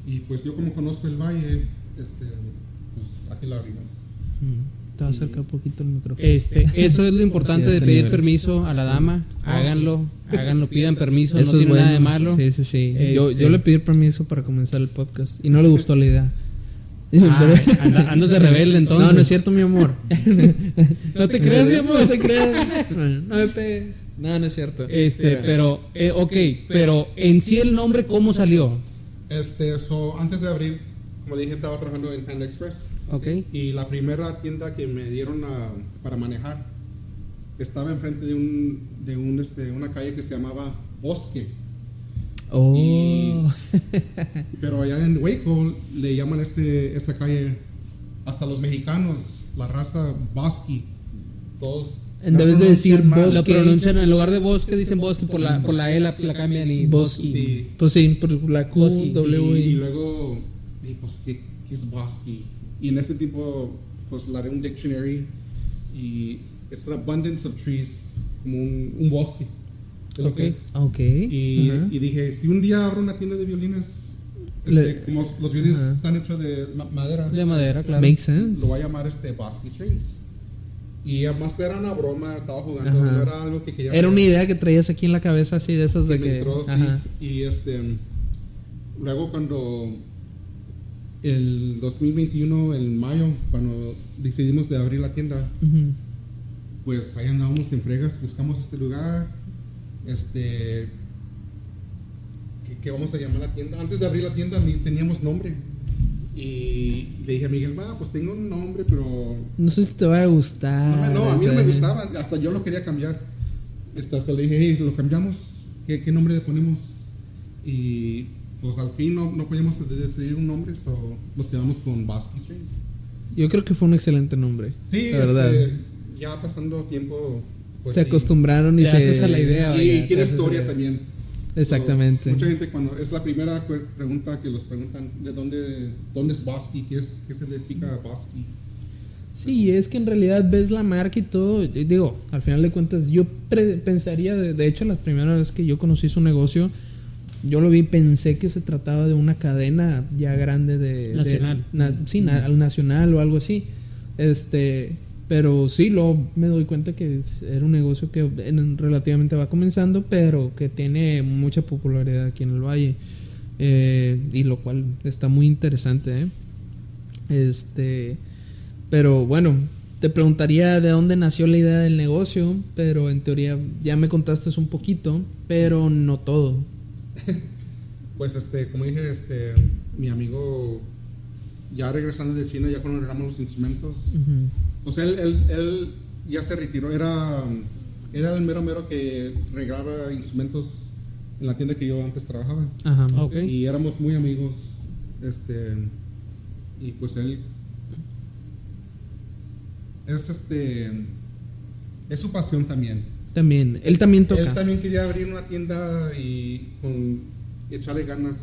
Y pues yo como conozco el Valle, este, pues aquí la abrimos. Te va a acercar un poquito el micrófono. Este, eso es lo importante Sí, de este pedir nivel. permiso a la dama. Háganlo, háganlo, pidan permiso, Eso no tiene nada de malo. Sí, sí, sí. Yo, Este- yo le pedí permiso para comenzar el podcast y no le gustó la idea. Ah, andas de rebelde entonces. No, no es cierto, mi amor. No te creas, mi amor. No te creas. No, no me pegues. No, no es cierto. Este, pero, eh, ok, pero en sí el nombre, ¿cómo salió? Este, so, antes de abrir, como dije, estaba trabajando en Panda Express. Ok. Y la primera tienda que me dieron a- para manejar estaba enfrente de, un, de un, este, una calle que se llamaba Bosque. Oh. Y- Pero allá en Waco le llaman este, esta calle, hasta los mexicanos, la raza Bosque. Todos. En vez de decir mal. Lo bosque. pronuncian en lugar de bosque, dicen bosque, por la, por la E la, la cambian y Bosque. bosque. Sí. Pues sí, por la Q, Bosque. W y, y y. luego, dije, pues, ¿qué, qué es Bosque? Y en ese tiempo, pues, la haré un dictionary y es an abundance of trees, como un, un bosque. es lo Ok. que es. Ok. Y, ajá. y dije, si un día abro una tienda de violines, Le- este, como los violines Ajá. están hechos de ma- madera, De madera, claro. Makes sense. lo voy a llamar este Bosque Strings. Y además era una broma, estaba jugando, Ajá. no era algo que quería Era hacer. una idea que traías aquí en la cabeza, así de esas que de que. entró, sí. Y este, luego cuando el 2021, en mayo, cuando decidimos de abrir la tienda, pues ahí andábamos en fregas, buscamos este lugar, este, ¿qué, qué vamos a llamar la tienda? Antes de abrir la tienda ni teníamos nombre. Y le dije a Miguel, va, pues tengo un nombre, pero No sé si te va a gustar. no, no, a mí no me gustaba, hasta yo lo quería cambiar. Hasta le dije, hey, lo cambiamos, ¿qué, qué nombre le ponemos? Y pues al fin no, no podíamos de- decidir un nombre, so nos quedamos con Basque Strings. Yo creo que fue un excelente nombre. Sí, la verdad. este, ya pasando tiempo. pues se sí. acostumbraron y Te se. haces a la idea. Y tiene historia también. Exactamente. So, mucha gente cuando es la primera pregunta que los preguntan de dónde, dónde es Basque, qué, es, qué significa Basque. Sí, es que en realidad ves la marca y todo. yo digo, al final de cuentas, yo pre- pensaría, de, de hecho, la primera vez que yo conocí su negocio, yo lo vi y pensé que se trataba de una cadena ya grande de. de- Nacional. na- sí, na- al nacional o algo así. Este. Pero sí, luego me doy cuenta que es- era un negocio que en- relativamente va comenzando, pero que tiene mucha popularidad aquí en el valle. Eh, y lo cual está muy interesante, ¿eh? Este. Pero bueno, te preguntaría de dónde nació la idea del negocio, pero en teoría ya me contaste un poquito, pero no todo. Pues este, como dije, este, mi amigo ya regresando de China, ya cuando los instrumentos, sea, él, él, él ya se retiró, era, era el mero mero que regalaba instrumentos en la tienda que yo antes trabajaba. Ajá. Ok. Y éramos muy amigos, este, y pues él, es este. Es su pasión también. También, él también toca. Él también quería abrir una tienda y con echarle ganas.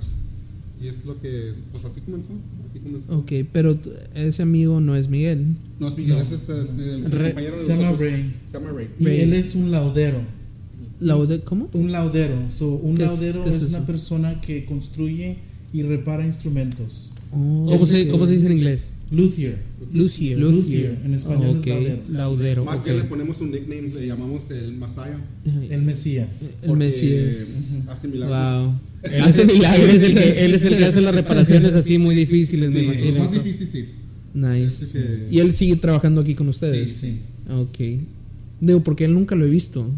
Y es lo que, pues así comenzó. Así comenzó. Ok, pero ese amigo no es Miguel. No es Miguel, No. es este, este, el Re- compañero de se llama nosotros. Ray. Se llama Ray. Y Ray. él es un laudero. La ode- ¿Cómo? Un laudero. So, un ¿Qué es- laudero qué es es, una persona que construye y repara instrumentos. Oh, ¿Cómo se, ¿Cómo se dice en inglés? Luthier. Lucier. Luthier. En español Ok. es laudero. Laudero. Más ok. bien le ponemos un nickname, le llamamos el Masaya. El Mesías. el Mesías. Hace milagros. Wow. Él Hace es, el, él, milagros. es el que, él es el que hace las reparaciones así muy difíciles, me Sí, es imagino. más difícil, sí. Nice. Este que- Y él sigue trabajando aquí con ustedes. Sí, sí. Ok. Digo, porque él nunca lo he visto.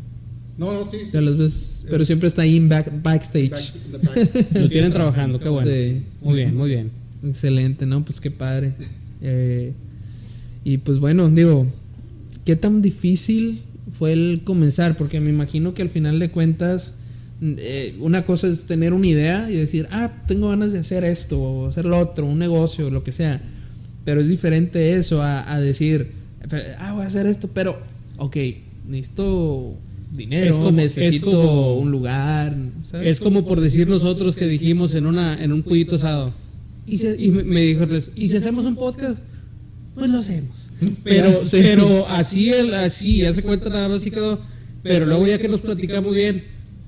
No, no, sí. sí. Ya las ves, pero Es- siempre está ahí en back, backstage. Back- the back. Lo tienen trabajando, qué bueno. Sí. Muy bien, muy bien. Excelente, ¿no? Pues qué padre. Eh, y pues bueno, digo, ¿qué tan difícil fue el comenzar? Porque me imagino que al final de cuentas, mm, eh, una cosa es tener una idea y decir, ah, tengo ganas de hacer esto o hacer lo otro, un negocio, lo que sea. Pero es diferente eso a, a decir, ah, voy a hacer esto, pero, ok, necesito dinero, como- necesito como- un lugar. ¿sabes? Es como por decir nosotros que dijimos en una en un pollito asado. Y, se- y me, me dijo, ¿y si hacemos un podcast? Pues lo hacemos. Pero, Sí. pero así, el, así, ya se cuenta nada más y quedó. Pero luego ya que nos platicamos bien,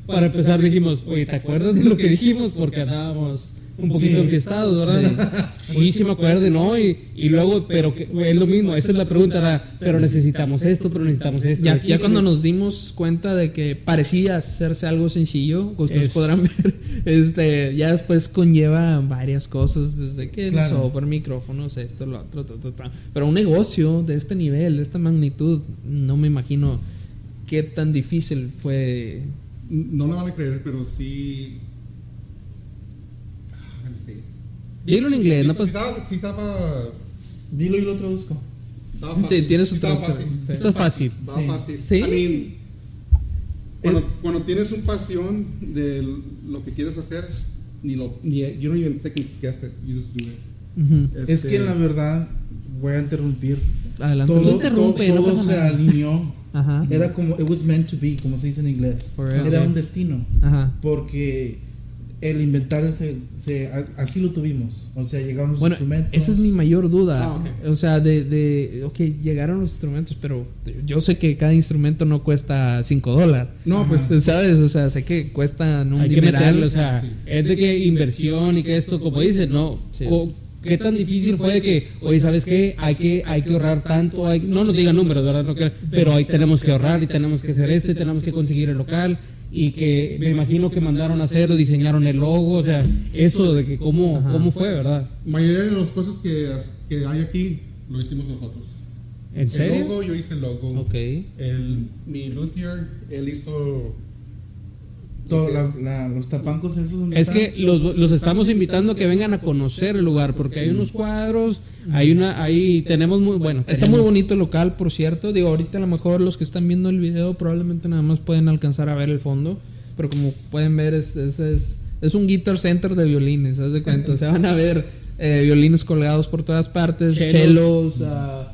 para empezar dijimos, oye, ¿te acuerdas de lo que dijimos? Porque andábamos un poquito Sí. enfiestados, ¿verdad? Sí, sí me acuerdo, ¿no? Y, y luego, pero que, es lo mismo, esa es la pregunta, ¿verdad? pero necesitamos esto, pero necesitamos esto. Ya, aquí, ya cuando nos dimos cuenta de que parecía hacerse algo sencillo, que ustedes Es- podrán ver, este, ya después conlleva varias cosas, desde que el Claro. software, micrófonos, esto, lo otro, ta, ta, ta. pero un negocio de este nivel, de esta magnitud, no me imagino qué tan difícil fue. No me van a creer, pero sí. Dilo en inglés, Sí, no sí pasa estaba, sí estaba, Dilo y lo traduzco. Sí, tienes estaba traductor. fácil. Sí. Esto es fácil. Sí. fácil. Sí. I mean, cuando, cuando tienes un pasión de lo que quieres hacer, ni lo, ni, you don't even second guess it, you just do it. Es Este, que la verdad, voy a interrumpir. Adelante. Todo, No interrumpe, todo, no pasa se nada. alineó. Ajá. Era como, it was meant to be, como se dice en inglés. Era un destino. Ajá. Porque el inventario se, se- a- así lo tuvimos. O sea, llegaron los Bueno, instrumentos. esa es mi mayor duda. Ah. O sea, de, de, ok, llegaron los instrumentos, pero yo sé que cada instrumento no cuesta 5 dólares. No, pues ¿Sabes? O sea, sé que cuestan un Hay que dineral. meterle, o sea, es de que inversión y que esto, como dices, ¿no? Sí. ¿Qué tan difícil fue de que, oye, ¿sabes qué? Hay que, hay que ahorrar tanto, hay- no nos digan números, ¿verdad? No pero ahí tenemos que ahorrar y tenemos que hacer esto y tenemos que conseguir el local y que me imagino que mandaron a hacer o diseñaron el logo, o sea, eso de que cómo, Ajá. cómo fue, ¿verdad? mayoría de las cosas que, que hay aquí lo hicimos nosotros. ¿En El serio? logo, yo hice el logo. Ok. El, mi luthier, él hizo. Todo, la- la- los tapancos esos donde Es están. que los, los estamos invitando a que vengan a conocer el lugar, porque hay unos cuadros, hay una, ahí tenemos muy, bueno. Está tenemos- muy bonito el local, por cierto. Digo, ahorita a lo mejor los que están viendo el video probablemente nada más pueden alcanzar a ver el fondo. Pero como pueden ver, es, es, es, es un guitar center de violines, ¿haz de cuenta? O sea, van a ver eh, violines colgados por todas partes, Chelos. chelos, ah,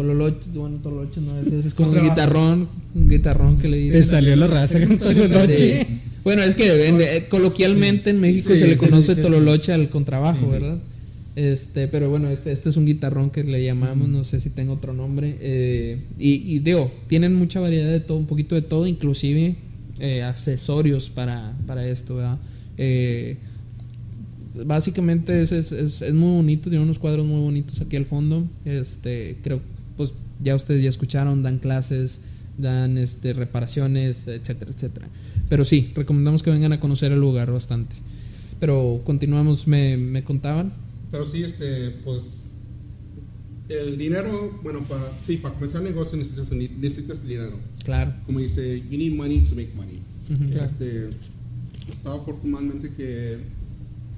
tololoches, bueno, tololoches no es, es como un Contrabajo. guitarrón, un guitarrón que le Eh, dicen. salió la raza cantando noche. Sí. Bueno, es que en- eh, coloquialmente en México Sí, se le conoce sí, sí. tololoche al contrabajo, Sí. ¿verdad? Este, pero bueno, este, este es un guitarrón que le llamamos, no sé si tengo otro nombre. eh, y, y digo, tienen mucha variedad de todo, un poquito de todo, inclusive eh, accesorios para, para esto, ¿verdad? Eh, básicamente es, es, es, es muy bonito, tiene unos cuadros muy bonitos aquí al fondo. Este, creo, ya ustedes ya escucharon, dan clases, dan este, reparaciones, etcétera, etcétera. Pero sí, recomendamos que vengan a conocer el lugar bastante. Pero continuamos, me, me contaban. Pero sí, este, pues. El dinero, bueno, para sí, para comenzar el negocio necesitas, necesitas dinero. Claro. Como dice, you need money to make money. Ujú. Este, estaba afortunadamente que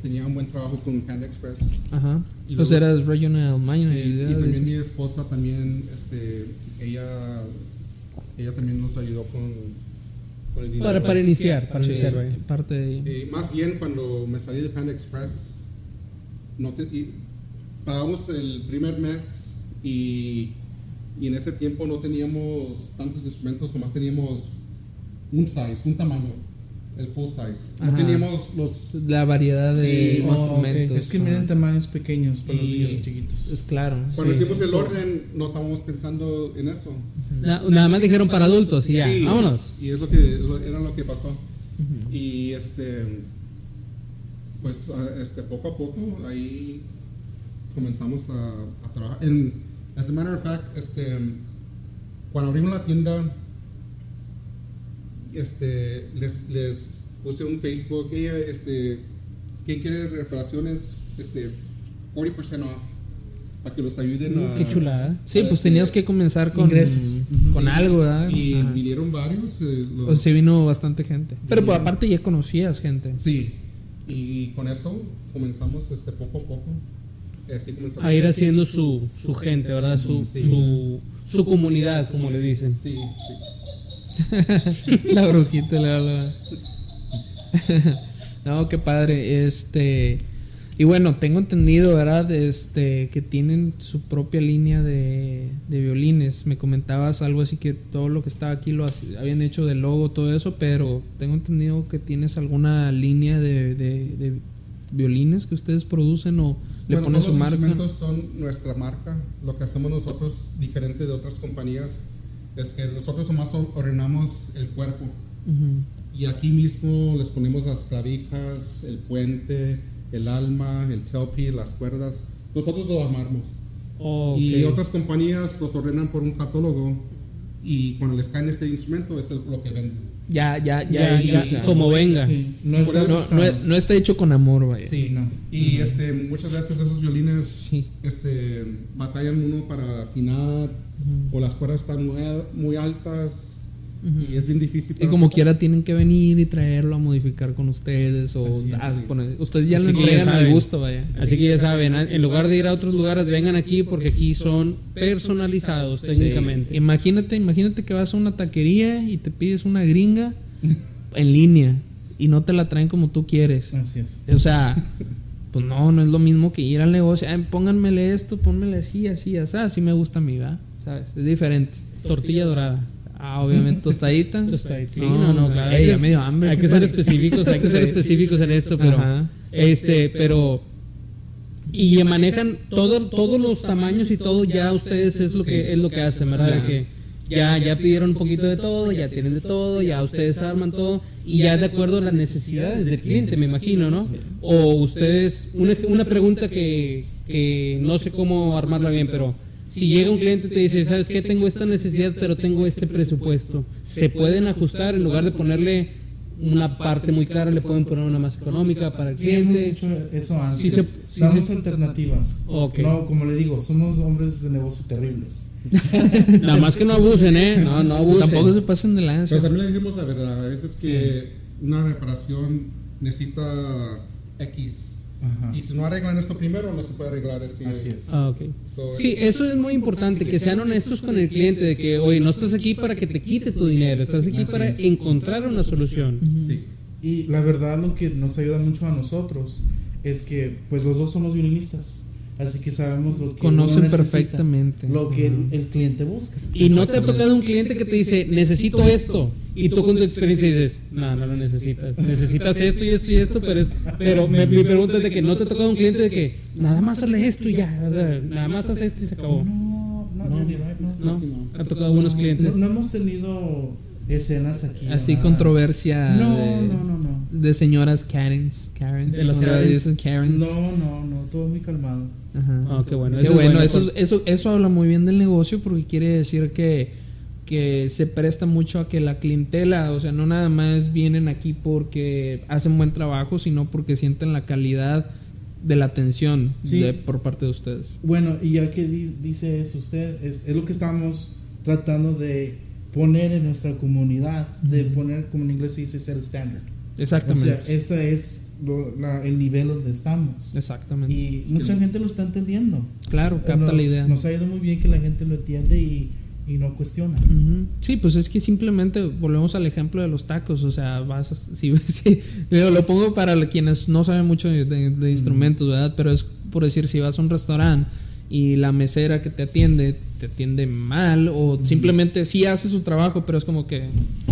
tenía un buen trabajo con Panda Express. Ajá. Y Pues luego- eras regional manager. Sí, y también mi esposa también, este, ella, ella también nos ayudó con, con el dinero. Para, para iniciar, para Sí, iniciar, güey. parte de Eh, más bien cuando me salí de Panda Express, no te- y pagamos el primer mes y Y en ese tiempo no teníamos tantos instrumentos, nomás teníamos un size, un tamaño, el full size. No Ajá. teníamos los... La variedad de Sí, Oh, instrumentos. ok. Es que miren tamaños pequeños para los Y- niños chiquitos. Es claro. Cuando sí. hicimos el orden, no estábamos pensando en eso. Na- nada más dijeron para adultos y ya, Sí, vámonos. Y es lo que era lo que pasó. Y este pues este poco a poco ahí comenzamos a, a trabajar. En, as a matter of fact, este cuando abrimos la tienda este les, les puse un Facebook, ella este ¿quién quiere reparaciones? Este 40% off para que los ayuden a Qué chulada. Sí, pues tenías que comenzar con, Ingresos. con Sí. algo, ¿verdad? Y Ajá. vinieron varios. eh, los- O sea, vino bastante gente. Pero pues, aparte ya conocías gente. Sí, y con eso comenzamos este, poco a poco. eh, Así comenzamos. A ir haciendo su, su gente, ¿verdad? Su, Sí. su, su comunidad, como le dicen. Sí, sí. la brujita le no, qué padre. Este. Y bueno, tengo entendido, ¿verdad? Este, que tienen su propia línea de, de violines. Me comentabas algo así que todo lo que estaba aquí lo habían hecho de logo, todo eso, pero tengo entendido que tienes alguna línea de, de- de violines que ustedes producen o le Bueno, ponen todos su los marca. instrumentos son nuestra marca. Lo que hacemos nosotros, diferente de otras compañías, es que nosotros nomás or- ordenamos el cuerpo. Y aquí mismo les ponemos las clavijas, el puente, el alma, el tailpiece, las cuerdas. Nosotros lo armamos. Y otras compañías los ordenan por un catálogo y cuando les caen este instrumento es lo que venden. Ya, ya, ya, como venga. Sí, no está, no, no- no está hecho con amor, vaya. Sí, No. Y este, muchas veces esos violines Sí. este, batallan uno para afinar o las cuerdas están muy altas y es bien difícil. Y como quiera tienen que venir y traerlo a modificar con ustedes o es, ah, poner- ustedes ya Así lo entregan al gusto, vaya. Así que ya saben, en lugar de ir a otros lugares, vengan aquí porque aquí son personalizados técnicamente. Sí. Imagínate, imagínate que vas a una taquería y te pides una gringa en línea y no te la traen como tú quieres. Así es. O sea, pues no, no es lo mismo que ir al negocio. "Ay, pónganmele esto, pónmele así, así, así. Así me gusta a mí, ¿verdad? ¿Sabes? Es diferente. Tortilla dorada. Ah, obviamente tostadita. Tostadita. Sí, no, no, claro. Ey, Hay ya que- me dio hambre. Hay que ser específicos, hay que ser específicos en esto, pero Ajá. este, pero y manejan todo, todos los tamaños y todo ya ustedes es lo que es lo que hacen, ¿verdad? De que ya ya pidieron un poquito de todo, ya tienen de todo, ya ustedes arman todo y ya de acuerdo a las necesidades del cliente, me imagino, ¿no? O ustedes una, una pregunta que, que no sé cómo armarla bien, pero si llega un cliente y te dice, ¿sabes qué? Tengo esta necesidad, pero tengo este presupuesto. ¿Se pueden ajustar en lugar de ponerle una parte muy cara, le pueden poner una más económica para el Sí, hemos cliente? hecho eso antes. Sí se- sí Damos se- alternativas. No, como le digo, somos hombres de negocio terribles. Nada más que no abusen, ¿eh? No, no abusen. Tampoco se pasen de lanza. Pero también le decimos la verdad, a veces que una reparación necesita X. Ajá. Y si no arreglan esto primero, no se puede arreglar este. Así es. Ah. So, Sí, eso es muy importante, que sean honestos con el cliente, de que, oye, no estás aquí para que te quite tu dinero, estás aquí Así para es. encontrar una solución. sí. Y la verdad lo que nos ayuda mucho a nosotros es que pues los dos somos violinistas. Así que sabemos lo que Conocen uno perfectamente. lo que el, cliente busca. Y no te ha tocado un cliente que te dice, necesito esto, y tú con tu experiencia dices, no, no lo necesitas, necesitas esto y esto y esto, pero, es- pero me- mi pregunta es de que no te ha tocado un cliente de que nada más hazle esto y ya, nada más haz esto y se acabó. No, no, No. no. No, ha tocado No, clientes. No, no hemos tenido escenas aquí. Así nada. controversia No, de, no, no, no. de señoras Karens. Karens. De las. Karens. No, no, no, todo muy calmado. Ajá. Ah, qué bueno. Qué Eso es bueno, bueno, eso, eso, eso habla muy bien del negocio porque quiere decir que, que se presta mucho a que la clientela, o sea, no nada más vienen aquí porque hacen buen trabajo, sino porque sienten la calidad de la atención Sí. de- por parte de ustedes. Bueno, y ya que di- dice eso usted, es, es lo que estamos tratando de poner en nuestra comunidad, de poner, como en inglés se dice, ser estándar. Exactamente. O sea, este es lo- la- el nivel donde estamos. Exactamente. Y mucha gente lo está entendiendo. claro, capta nos, la idea. Nos ha ido muy bien que la gente lo entiende y, y no cuestiona. Sí, pues es que simplemente volvemos al ejemplo de los tacos, o sea, vas a, si, si- lo pongo para quienes no saben mucho de, de- de instrumentos, ¿verdad? Pero es por decir, si vas a un restaurante y la mesera que te atiende te atiende mal o simplemente sí hace su trabajo, pero es como que,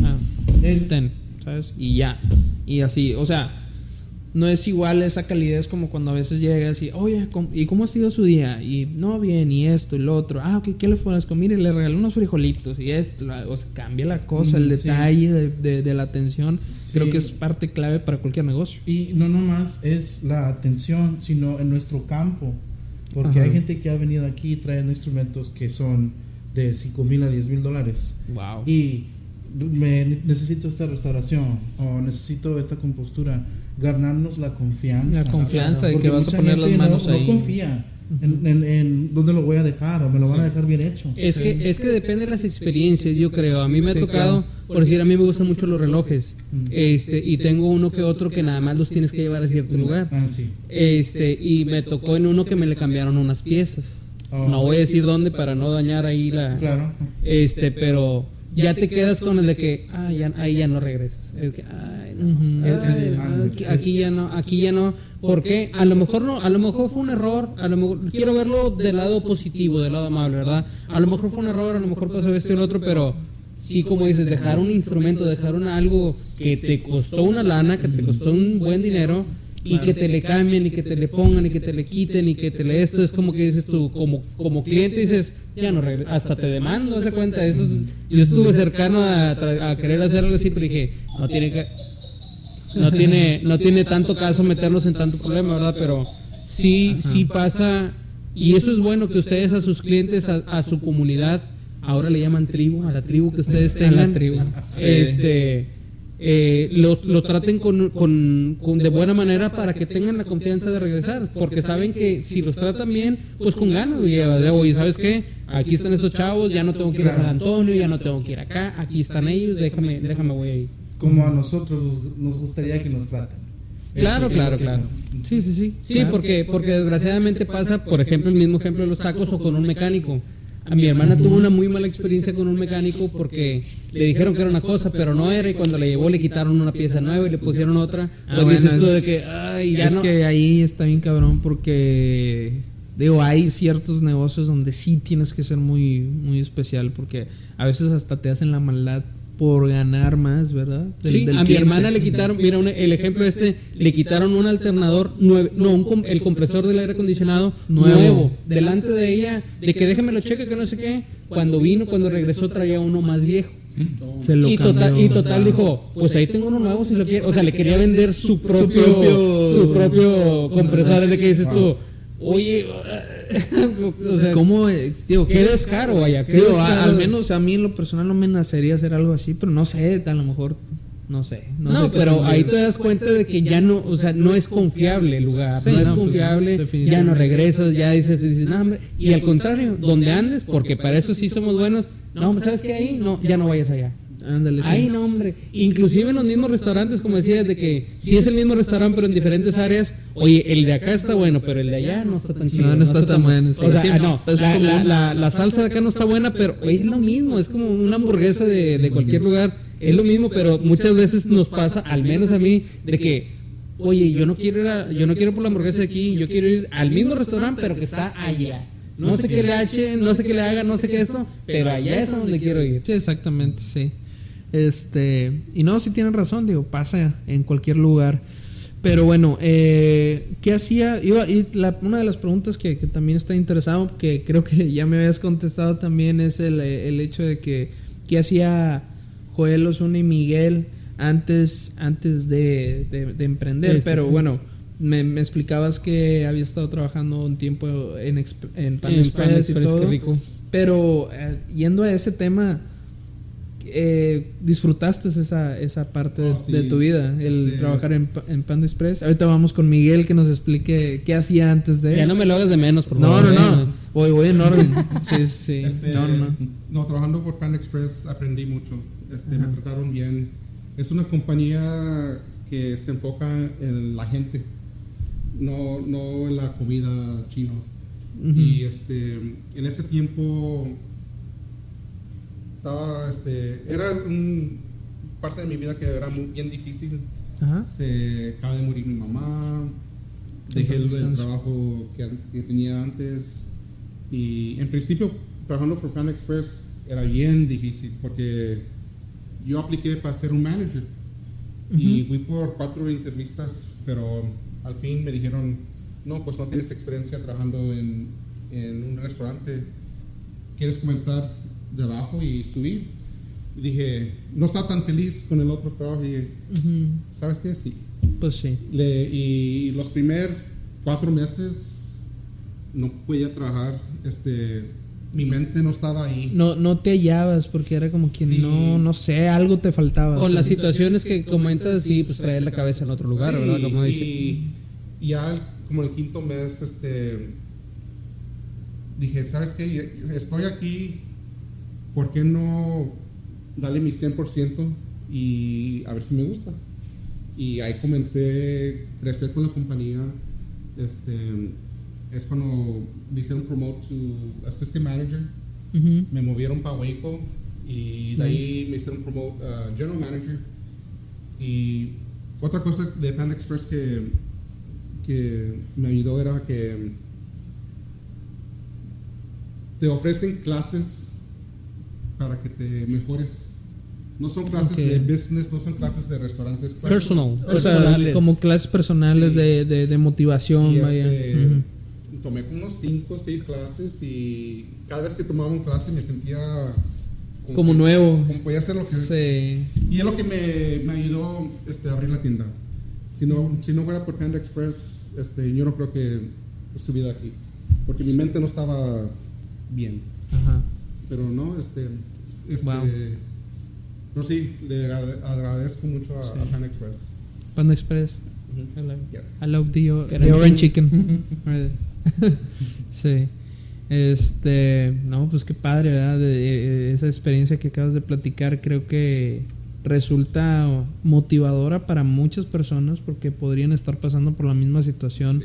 ah, El- ten, ¿sabes? Y ya. Y así, o sea, no es igual esa calidez como cuando a veces llegas y, oye, ¿cómo- ¿y cómo ha sido su día? Y no, bien, y esto y lo otro. Ah, ok, ¿qué le ofrezco? Mire, le regalé unos frijolitos y esto. la- O sea, cambia la cosa, el Mm, sí. detalle de, de- de la atención. Sí. Creo que es parte clave para cualquier negocio. Y no nomás es la atención, sino en nuestro campo. Porque Ajá. hay gente que ha venido aquí trayendo instrumentos que son de 5 mil a 10 mil dólares. Wow. Y me necesito esta restauración o necesito esta compostura. Ganarnos la confianza. La confianza de que vas a poner las manos no, ahí. No confía en, en- en dónde lo voy a dejar o me lo van a dejar bien hecho. Es que, es que depende de las experiencias, yo creo. A mí me ha Sí, tocado, claro. por decir, a mí me gustan mucho los relojes. Mm. Este, y tengo uno que otro que nada más los tienes que llevar a cierto lugar. Ah, sí. Este, y me tocó en uno que me le cambiaron unas piezas. Oh. No voy a decir dónde para no dañar ahí la. Claro. Este, pero ya te quedas con el de que, ah, ya, ahí ya no regresas. Es que, ay, no, Es- es- aquí, aquí ya no, aquí ya no. Porque a lo mejor no, a lo mejor fue un error, a lo mejor, quiero verlo del lado positivo, del lado amable, ¿verdad? A lo mejor fue un error, a lo mejor pasó esto y lo otro, pero sí, como dices, dejar un instrumento, dejar un algo que te costó una lana, que te costó un buen dinero, y que te le cambien y que te le pongan y que te le quiten y que te le esto es como que dices tú como como cliente dices ya no hasta te demando se cuenta eso yo estuve cercano a, querer hacer algo así pero dije no tiene que no tiene no tiene tanto caso meternos en tanto problema verdad pero sí sí pasa y eso es bueno que ustedes a sus clientes a, a su comunidad ahora le llaman tribu a la tribu que ustedes A la tengan tribu, este eh, lo, lo traten con, con- con de buena manera para que tengan la confianza de regresar, porque saben que si los tratan bien, pues con ganas, y, oye, ¿sabes qué? Aquí están estos chavos, ya no tengo que ir a San Antonio, ya no tengo que ir acá, aquí están ellos, déjame, déjame voy ahí. Como a nosotros nos gustaría que nos traten. Claro, claro, claro. Sí, sí, sí. Sí, porque, porque desgraciadamente pasa, por ejemplo, el mismo ejemplo de los tacos o con un mecánico. A mi hermana tuvo una muy mala experiencia con un mecánico porque le dijeron que era una cosa, pero no era, y cuando le llevó le quitaron una pieza nueva y le pusieron otra. Ah, bueno, dices tú de que, ay, ya es no. que ahí está bien cabrón porque digo hay ciertos negocios donde sí tienes que ser muy muy especial porque a veces hasta te hacen la maldad por ganar más verdad Del- Sí, del a mi hermana le quitaron, mira un- el ejemplo este, le quitaron un alternador nuevo, no, un el compresor del aire acondicionado Nuevo. nuevo. delante de ella, de que déjeme lo cheque, que no sé qué. Cuando vino, cuando regresó, traía uno más viejo. se lo y total, y total dijo, pues ahí tengo uno nuevo si lo quiere. O sea, le quería vender su propio, propio- su propio compresor. Es de que dices tú, oye, o sea, ¿Cómo, eh, digo, qué descaro, vaya. qué digo, a- descaro. al menos a mí en lo personal no me nacería hacer algo así, pero no sé, a lo mejor, no sé. No, No, sé qué pero ahí te das cuenta de que ya no, o sea, no es confiable el lugar, Sí, no es pues, confiable, ya no regresas, ya dices, dices, no, hombre, y al contrario, donde andes, porque para eso sí somos buenos, no, hombre, ¿sabes qué? Ahí no, ya no vayas allá. Ándale, sí. Ahí no, hombre. Inclusive en los mismos restaurantes, como decías, de que si es el mismo restaurante pero en diferentes áreas, oye, el de acá está bueno, pero el de allá no está tan chido. no está tan bueno, sí. O sea, Sí, ah, no, es la, común. la- la- la salsa de acá no está buena, pero oye, es lo mismo, es como una hamburguesa de, de cualquier lugar, es lo mismo, pero muchas veces nos pasa, al menos a mí, de que, oye, yo no quiero ir a- yo no quiero por la hamburguesa de aquí, yo quiero ir al mismo restaurante, pero que está allá. No sé qué le echen, no sé qué le hagan, no sé qué esto, pero allá es a donde quiero ir. Sí, exactamente, sí. Este, y no, sí tienen razón, digo, pasa en cualquier lugar. Pero bueno, eh, ¿qué hacía? Iba, y la- una de las preguntas que, que también está interesado, que creo que ya me habías contestado también, es el, eh, el hecho de que, ¿qué hacía Joel Osuna y Miguel antes, antes de, de- de emprender? Sí, Pero sí. bueno, me, me explicabas que había estado trabajando un tiempo en, en Panda En Panda Express y Express, todo. rico. Pero eh, yendo a ese tema, eh, disfrutaste esa, esa parte de, Oh, sí. de tu vida, el Este- trabajar en, en Panda Express. Ahorita vamos con Miguel que nos explique qué hacía antes de. Ya no me lo hagas de menos, por no, favor. no, ¿eh? no. Voy, voy en orden. Sí, sí. Este, No, no, no. no, trabajando por Pan Express aprendí mucho. Este, me trataron bien. Es una compañía que se enfoca en la gente, no, no en la comida chino. Ujú. Y este, en ese tiempo estaba, este, era un parte de mi vida que era muy bien difícil. Ajá. Se acaba de morir mi mamá, dejé el, el trabajo que, que tenía antes. Y en principio trabajando por Panda Express era bien difícil porque yo apliqué para ser un manager. Y fui por cuatro entrevistas, pero al fin me dijeron, no, pues no tienes experiencia trabajando en, en un restaurante, ¿quieres comenzar de abajo y subir? Y dije, no estaba tan feliz con el otro trabajo y dije, Ujú. ¿sabes qué? Sí. Pues sí. Le- y los primeros cuatro meses no podía trabajar, este, mi mente no estaba ahí. No, no te hallabas porque era como que Sí. no, no sé, algo te faltaba. Con o sea. las situaciones que comentas, sí, pues traer la cabeza en otro lugar, Sí, ¿verdad? Como dice. y, ya el- como el quinto mes, este, dije, ¿sabes qué? Estoy aquí, ¿por qué no darle mi 100% y a ver si me gusta? Y ahí comencé a crecer con la compañía. Este, es cuando me hicieron promote to assistant manager. Ujú. Me movieron para Waco y de ahí me hicieron promote a general manager. Y otra cosa de Panda Express que, que me ayudó era que te ofrecen clases para que te mejores. No son clases Ok. de business, no son clases de restaurantes. clases Personal. O sea, como clases personales Sí. de, de, de motivación, Y, vaya. este, Ujú. Tomé como unos 5 o 6 clases y cada vez que tomaba una clase me sentía Como que- nuevo. Como podía hacer lo que... Sí. Y es lo que me, me ayudó este, a abrir la tienda. Si no, si no fuera por Panda Express, este, yo no creo que estuviera aquí. Porque mi mente no estaba bien. Ajá. Pero no, este... este Wow. No, sí, le agrade- agradezco mucho a, Sí. a Panda Express. Panda Express. I love, Yes. I love the, the orange chicken. Sí. Este, no, pues qué padre, ¿verdad? De, de- esa experiencia que acabas de platicar creo que resulta motivadora para muchas personas porque podrían estar pasando por la misma situación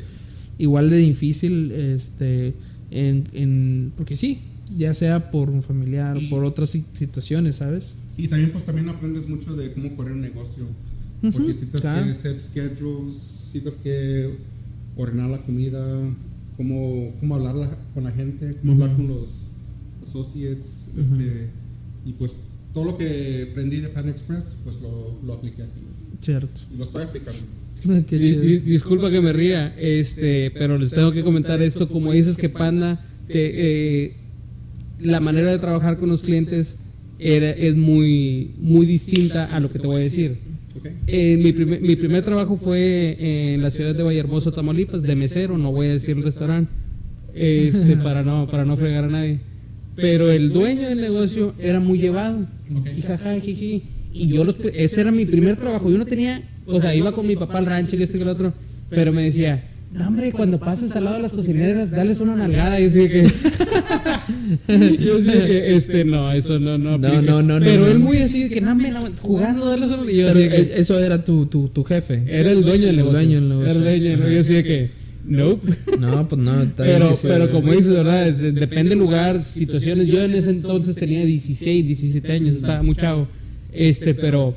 igual de difícil este en, en porque sí, ya sea por un familiar o Y- por otras si- situaciones, ¿sabes? Y también pues también aprendes mucho de cómo correr un negocio. Ujú, Porque necesitas claro. que set schedules, necesitas que ordenar la comida, cómo, cómo hablar la- con la gente, cómo hablar Ujú. con los associates, Ujú. este, y pues todo lo que aprendí de Pan Express, pues lo, lo apliqué aquí. Cierto. Y lo estoy aplicando. Qué Di- chido. di- disculpa que me ría, este, pero les tengo que comentar esto. Como dices que Panda, te, eh, la manera de trabajar con los clientes era, es muy, muy distinta a lo que te voy a decir. ¿Ok? Eh, mi, primer, mi primer trabajo fue en la ciudad de Vallehermoso, Tamaulipas, de mesero, no voy a decir el restaurante, este, para, no, para no fregar a nadie. Pero el dueño del negocio era muy llevado, y jaja, jiji. Y yo, los, ese era mi primer trabajo. Yo no tenía, o sea, iba con mi papá al rancho, que este que el otro, pero me decía, no, hombre, cuando pases al lado de las cocineras, dales una nalgada. Y así que. Yo así que, este, no, eso no, no. No, aplica. no, no, no, Pero no. él muy así, que no, hombre, no, jugando, darles una. Y yo Pero así que, e- eso era tu, tu, tu jefe. era el dueño del El negocio. dueño del negocio. Era el dueño del negocio. Yo así de que, nope. No, pues no. Pero, pero como dices, ¿verdad? De- Depende del lugar, situaciones. Yo en ese entonces tenía 16, 17 años, estaba muy chavo. Este, pero,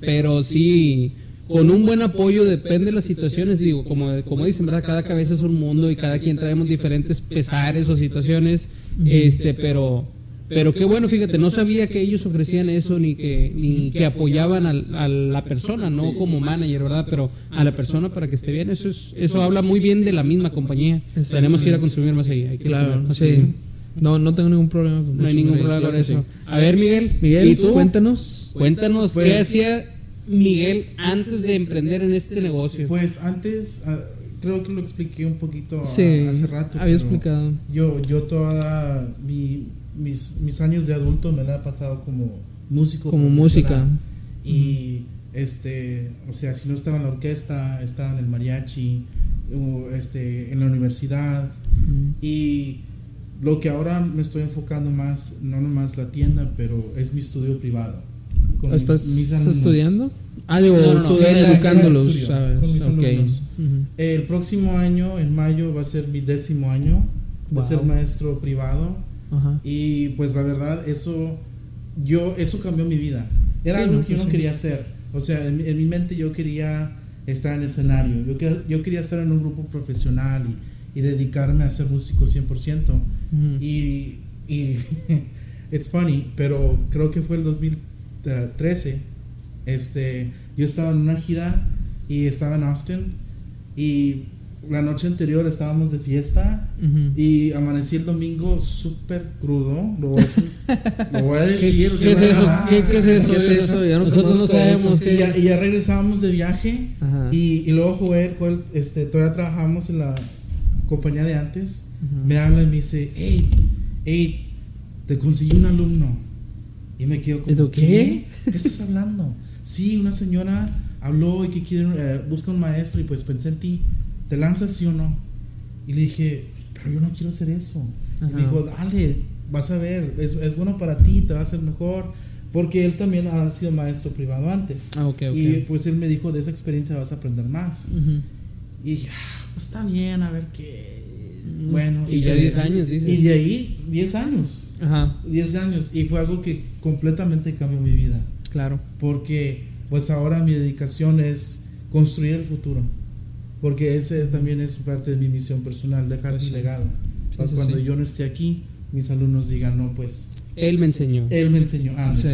pero sí, con un buen apoyo depende de las situaciones. Digo, como, como dicen, ¿verdad? Cada cabeza es un mundo y cada quien traemos diferentes pesares o situaciones. Este, pero, pero qué bueno, fíjate, no sabía que ellos ofrecían eso ni que, ni que apoyaban al- a, la persona, no como manager, ¿verdad? Pero a la persona para que esté bien. Eso es, eso habla muy bien de la misma compañía. Tenemos que ir a consumir más ahí. hay que Claro, sí. No, no tengo ningún problema con No hay ningún problema con eso. A ver, Miguel. Miguel, ¿y tú? cuéntanos. Cuéntanos qué Pues- hacía Miguel antes de emprender en este negocio. Pues antes, ah, creo que lo expliqué un poquito ah, Sí, hace rato. había explicado. Yo, yo toda mi, mis, mis años de adulto me la he pasado como músico. Como música. Y este, o sea, si no estaba en la orquesta, estaba en el mariachi, o, este, en la universidad. Mm. Y lo que ahora me estoy enfocando más, no nomás la tienda, pero es mi estudio privado. Con mis- ¿Estás, mis alumnos. estudiando? Ah, digo, No, no, tú educándolos, estudio, ¿sabes? con mis Ok. alumnos. Ujú. El próximo año, en mayo, va a ser mi décimo año de Wow. ser maestro privado. Ajá. Y pues la verdad, eso, yo, eso cambió mi vida. Era Sí, algo que yo no sí. quería hacer. O sea, en, mi- en mi mente yo quería estar en el escenario. Yo, que- yo quería estar en un grupo profesional y, y dedicarme a ser músico 100%. Ujú. Y y it's funny, pero creo que fue el 2013. Este, yo estaba en una gira y estaba en Austin y la noche anterior estábamos de fiesta Ujú. y amanecí el domingo súper crudo. Lo voy a decir. lo voy a decir ¿Qué es eso? ¿Qué, qué es eso? ¿Qué es eso? No Nosotros no sabemos eso. y, qué ya, y ya regresábamos de viaje y, y luego Joel, Joel, este, todavía trabajamos en la compañía de antes. Ujú. Me habla y me dice, hey, hey, te conseguí un alumno. Y me quedo como, ¿Y tú qué? ¿Qué estás hablando? Sí, una señora habló y que quiere, eh, busca un maestro y pues pensé en ti. ¿Te lanzas sí o no? Y le dije, pero yo no quiero hacer eso. Y Ajá. me dijo, dale, vas a ver, es, es bueno para ti, te va a hacer mejor. Porque él también ha sido maestro privado antes. Ah, ok, ok. Y pues él me dijo, de esa experiencia vas a aprender más. Ujú. Y dije, ah, pues está bien, a ver qué. Bueno, Y ya pues, 10 años, dices. Y de ahí, 10 años. Ajá, 10 años. Y fue algo que completamente cambió mi vida. claro. Porque, pues ahora mi dedicación es construir el futuro. Porque ese también es parte de mi misión personal, dejar Pues mi sí. legado. Sí, sí, cuando sí. yo no esté aquí, mis alumnos digan, no, pues Él me enseñó. él me enseñó. Ah, Sí.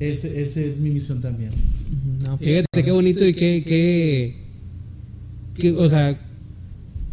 ese, ese es mi misión también. No, pues, Fíjate qué bonito y qué, qué, qué- o sea,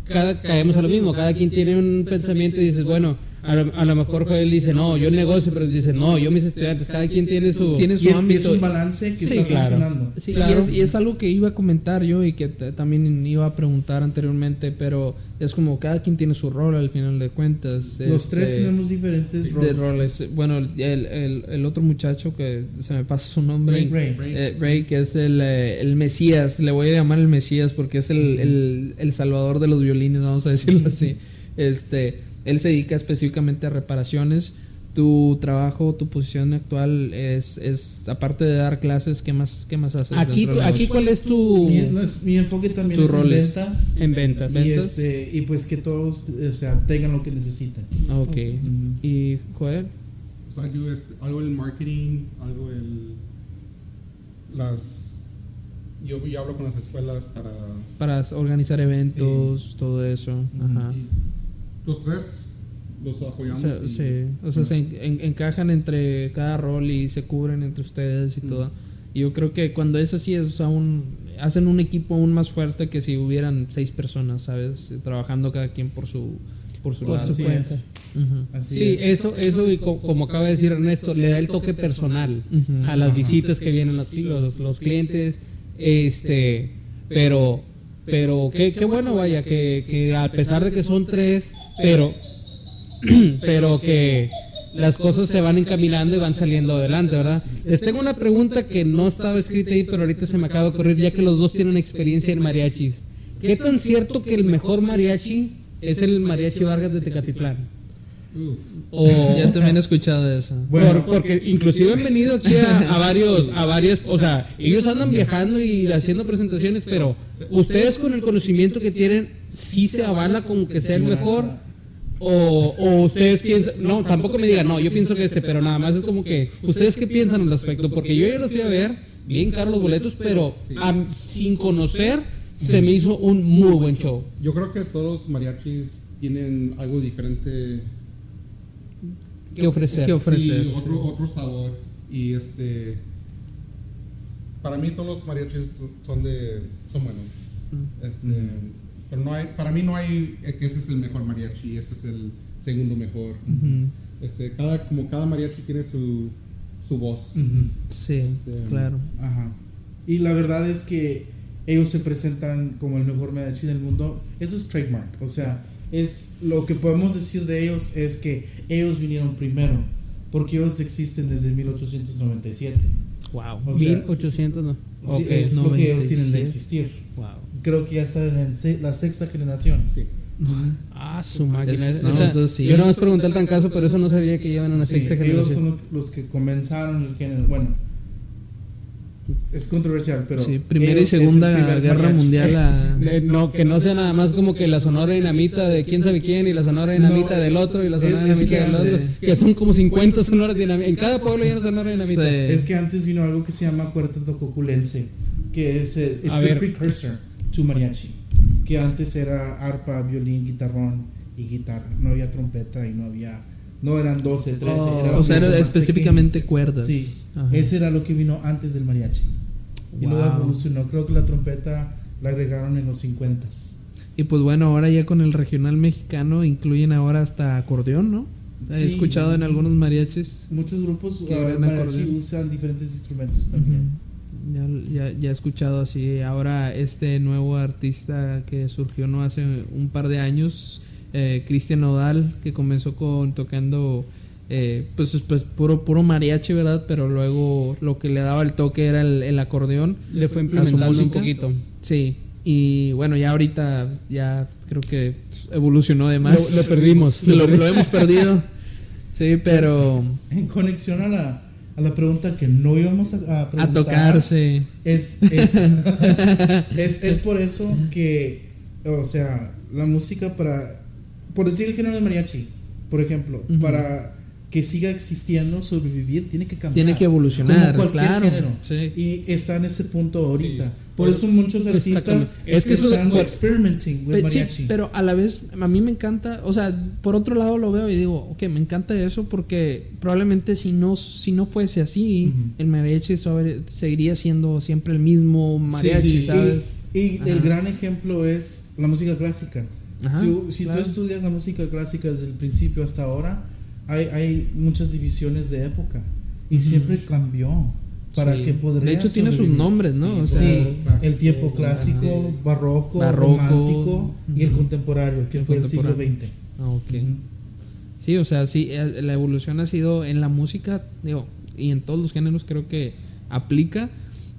cada, caemos a lo mismo, cada quien tiene un pensamiento y dices, bueno, a lo, a lo mejor Joel dice, no, yo negocio, pero dice, no, yo mis estudiantes, cada quien tiene su... Tiene Y su es, y es ámbito. un balance que Sí, está claro. funcionando. Sí, Claro. y, es, y es algo que iba a comentar yo y que también iba a preguntar anteriormente, pero es como cada quien tiene su rol al final de cuentas. Los este, tres tenemos diferentes de roles. roles. Bueno, el, el, el otro muchacho que se me pasa su nombre. Ray, Ray. Ray. Eh, Ray, que es el, eh, el Mesías, le voy a llamar el Mesías porque es el, el, el salvador de los violines, vamos a decirlo así. Este, él se dedica específicamente a reparaciones. Tu trabajo, tu posición actual es, es aparte de dar clases, ¿qué más, qué más haces? Aquí, dentro del aquí? ¿cuál es tu... Mi, no es- mi enfoque también Tus es roles. en ventas. En ventas. Y, ventas. este, y pues que todos o sea, tengan lo que necesitan. Ok. ¿Y Joel? O sea, yo, este, algo el marketing, algo el. Las. Yo, yo hablo con las escuelas para. Para organizar eventos, todo eso. Ajá. y los tres los O apoyamos. sea, y- sí, o sea, se en- en- encajan entre cada rol y se cubren entre ustedes y todo. Y yo creo que cuando es así, es aún, hacen un equipo aún más fuerte que si hubieran seis personas, ¿sabes? Trabajando cada quien por su, por su Por lado. su Así cuenta. es. Ujú. Así Sí, es. eso, eso y co- como acaba de decir Ernesto, le da el toque personal Ujú. a las visitas que vienen los, los, los clientes, este, pero, pero qué, qué bueno vaya, que, que a pesar de que son tres, pero, pero que las cosas se van encaminando y van saliendo adelante, ¿verdad? Les tengo una pregunta que no estaba escrita ahí, pero ahorita se me acaba de ocurrir, ya que los dos tienen experiencia en mariachis. ¿Qué tan cierto que el mejor mariachi es el mariachi Vargas de Tecatitlán? Uh, O, Ya también he escuchado eso. por- porque inclusive han venido aquí a, a varios, a varias, o sea, ellos andan viajando y haciendo presentaciones, pero ustedes con el conocimiento que tienen, sí se avala con que sea el mejor, o, o ustedes piensan, no, tampoco me digan, no, yo pienso que este, pero nada más es como que, ustedes qué piensan al respecto, porque yo ya los fui a ver, bien caros los boletos, pero am- sin conocer, se me hizo un muy buen show. yo creo que todos los mariachis tienen algo diferente. ¿Qué ofrecer? ¿Qué ofrecer? Sí, sí. otro, otro sabor. Y este. Para mí, todos los mariachis son, de, son buenos. Este, Pero no hay, para mí no hay eh, que ese es el mejor mariachi, ese es el segundo mejor. Ujú. Este, cada, como cada mariachi tiene su, su voz. Ujú. Sí, Este, claro. Ajá. Y la verdad es que ellos se presentan como el mejor mariachi del mundo. Eso es trademark. O sea, es lo que podemos decir de ellos es que ellos vinieron primero. Porque ellos existen desde 1897. Wow. O sea, 1800, no. Sí, Ok, es lo que ellos tienen de 97. existir. Wow. Creo que ya están en la sexta generación. Sí. Ah, su máquina. Es- no, entonces sí. Yo nada más pregunté el trancazo, pero eso no sabía que llevan una Sí, sexta ellos generación. son los que comenzaron el género. Bueno, es controversial, pero. sí, Primera y es Segunda primer Guerra mariachi. Mundial. a- Eh, No, que no sea nada más como que la sonora dinamita de quién sabe quién y la sonora dinamita No, del otro y la es- sonora es dinamita que del otro. antes- Que son como 50 sonoras dinamita. En cada pueblo hay una sonora dinamita. Sí. Es que antes vino algo que se llama cuarteto coculense, que es el it's A the ver. precursor to mariachi, que antes era arpa, violín, guitarrón y guitarra. No había trompeta y no había no eran 12, 13. Oh, era o sea, era específicamente pequeño. cuerdas. Sí, Ajá. ese era lo que vino antes del mariachi. Y luego evolucionó. Creo que la trompeta la agregaron en los 50 Y pues bueno, ahora ya con el regional mexicano incluyen ahora hasta acordeón, ¿no? He Sí. escuchado en algunos mariachis. Muchos grupos Que uh, mariachi acordeón. usan diferentes instrumentos también. Ya, ya, ya he escuchado así. Ahora este nuevo artista que surgió no hace un par de años, eh, Cristian Nodal, que comenzó con tocando eh, pues, pues puro, puro mariachi, ¿verdad? Pero luego lo que le daba el toque era el, el acordeón. Le fue implementando un poquito. Sí. Y bueno, ya ahorita ya creo que evolucionó de más. Lo- lo perdimos. Sí, lo, lo hemos perdido. Sí, pero En conexión a la, a la pregunta que no íbamos a, a a tocarse. Es, es, es, es por eso que, o sea, la música para, por decir el género de mariachi, por ejemplo, para que siga existiendo, sobrevivir, tiene que cambiar. Tiene que evolucionar, Como cualquier claro, género. sí. Y está en ese punto ahorita. Sí. Por eso muchos artistas Es que eso- están por- experimenting with sí, mariachi. pero a la vez a mí me encanta, o sea, por otro lado lo veo y digo, ok, me encanta eso porque probablemente si no si no fuese así, el mariachi sobre- seguiría siendo siempre el mismo mariachi, Sí, sí. ¿sabes? Y, y el gran ejemplo es la música clásica. Ajá, si si claro. tú estudias la música clásica desde el principio hasta ahora, hay, hay muchas divisiones de época. Y Ujú. siempre cambió. Para Sí. que podría De hecho tiene sus sobrevivir. nombres, ¿no? Sí, clásico, el tiempo clásico, barroco, Barroco, romántico y el contemporáneo, que El fue el siglo contemporáneo. XX. ah, ok. Ujú. Sí, o sea, sí, eh, la evolución ha sido en la música, digo, y en todos los géneros creo que aplica,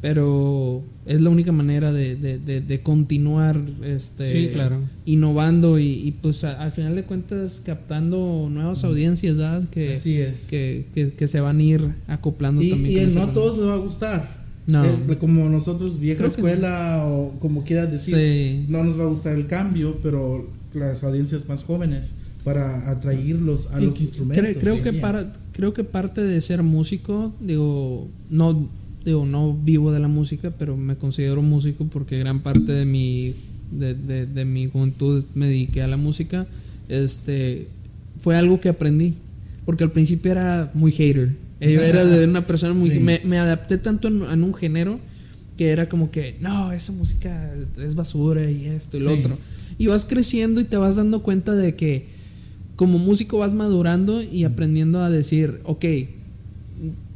pero es la única manera de, de- de- de continuar este, Sí, claro. innovando y, y, pues a- al final de cuentas captando nuevas audiencias, ¿verdad? Que, Así es. que, que- que se van a ir acoplando Y, también. y con el no a todos les va a gustar. No. Eh, como nosotros, vieja escuela o como quieras decir, Sí. no nos va a gustar el cambio, pero las audiencias más jóvenes para atraerlos a Y los instrumentos. Creo, creo que para, creo que parte de ser músico, digo, no digo, no vivo de la música, pero me considero músico porque gran parte de mi de, de- de mi juventud me dediqué a la música. Este fue algo que aprendí, porque al principio era muy hater. Yo era de una persona muy Sí. me, me adapté tanto en, en un género que era como que, no, esa música es basura y esto y lo Sí. otro. Y vas creciendo y te vas dando cuenta de que como músico vas madurando y aprendiendo a decir, ok,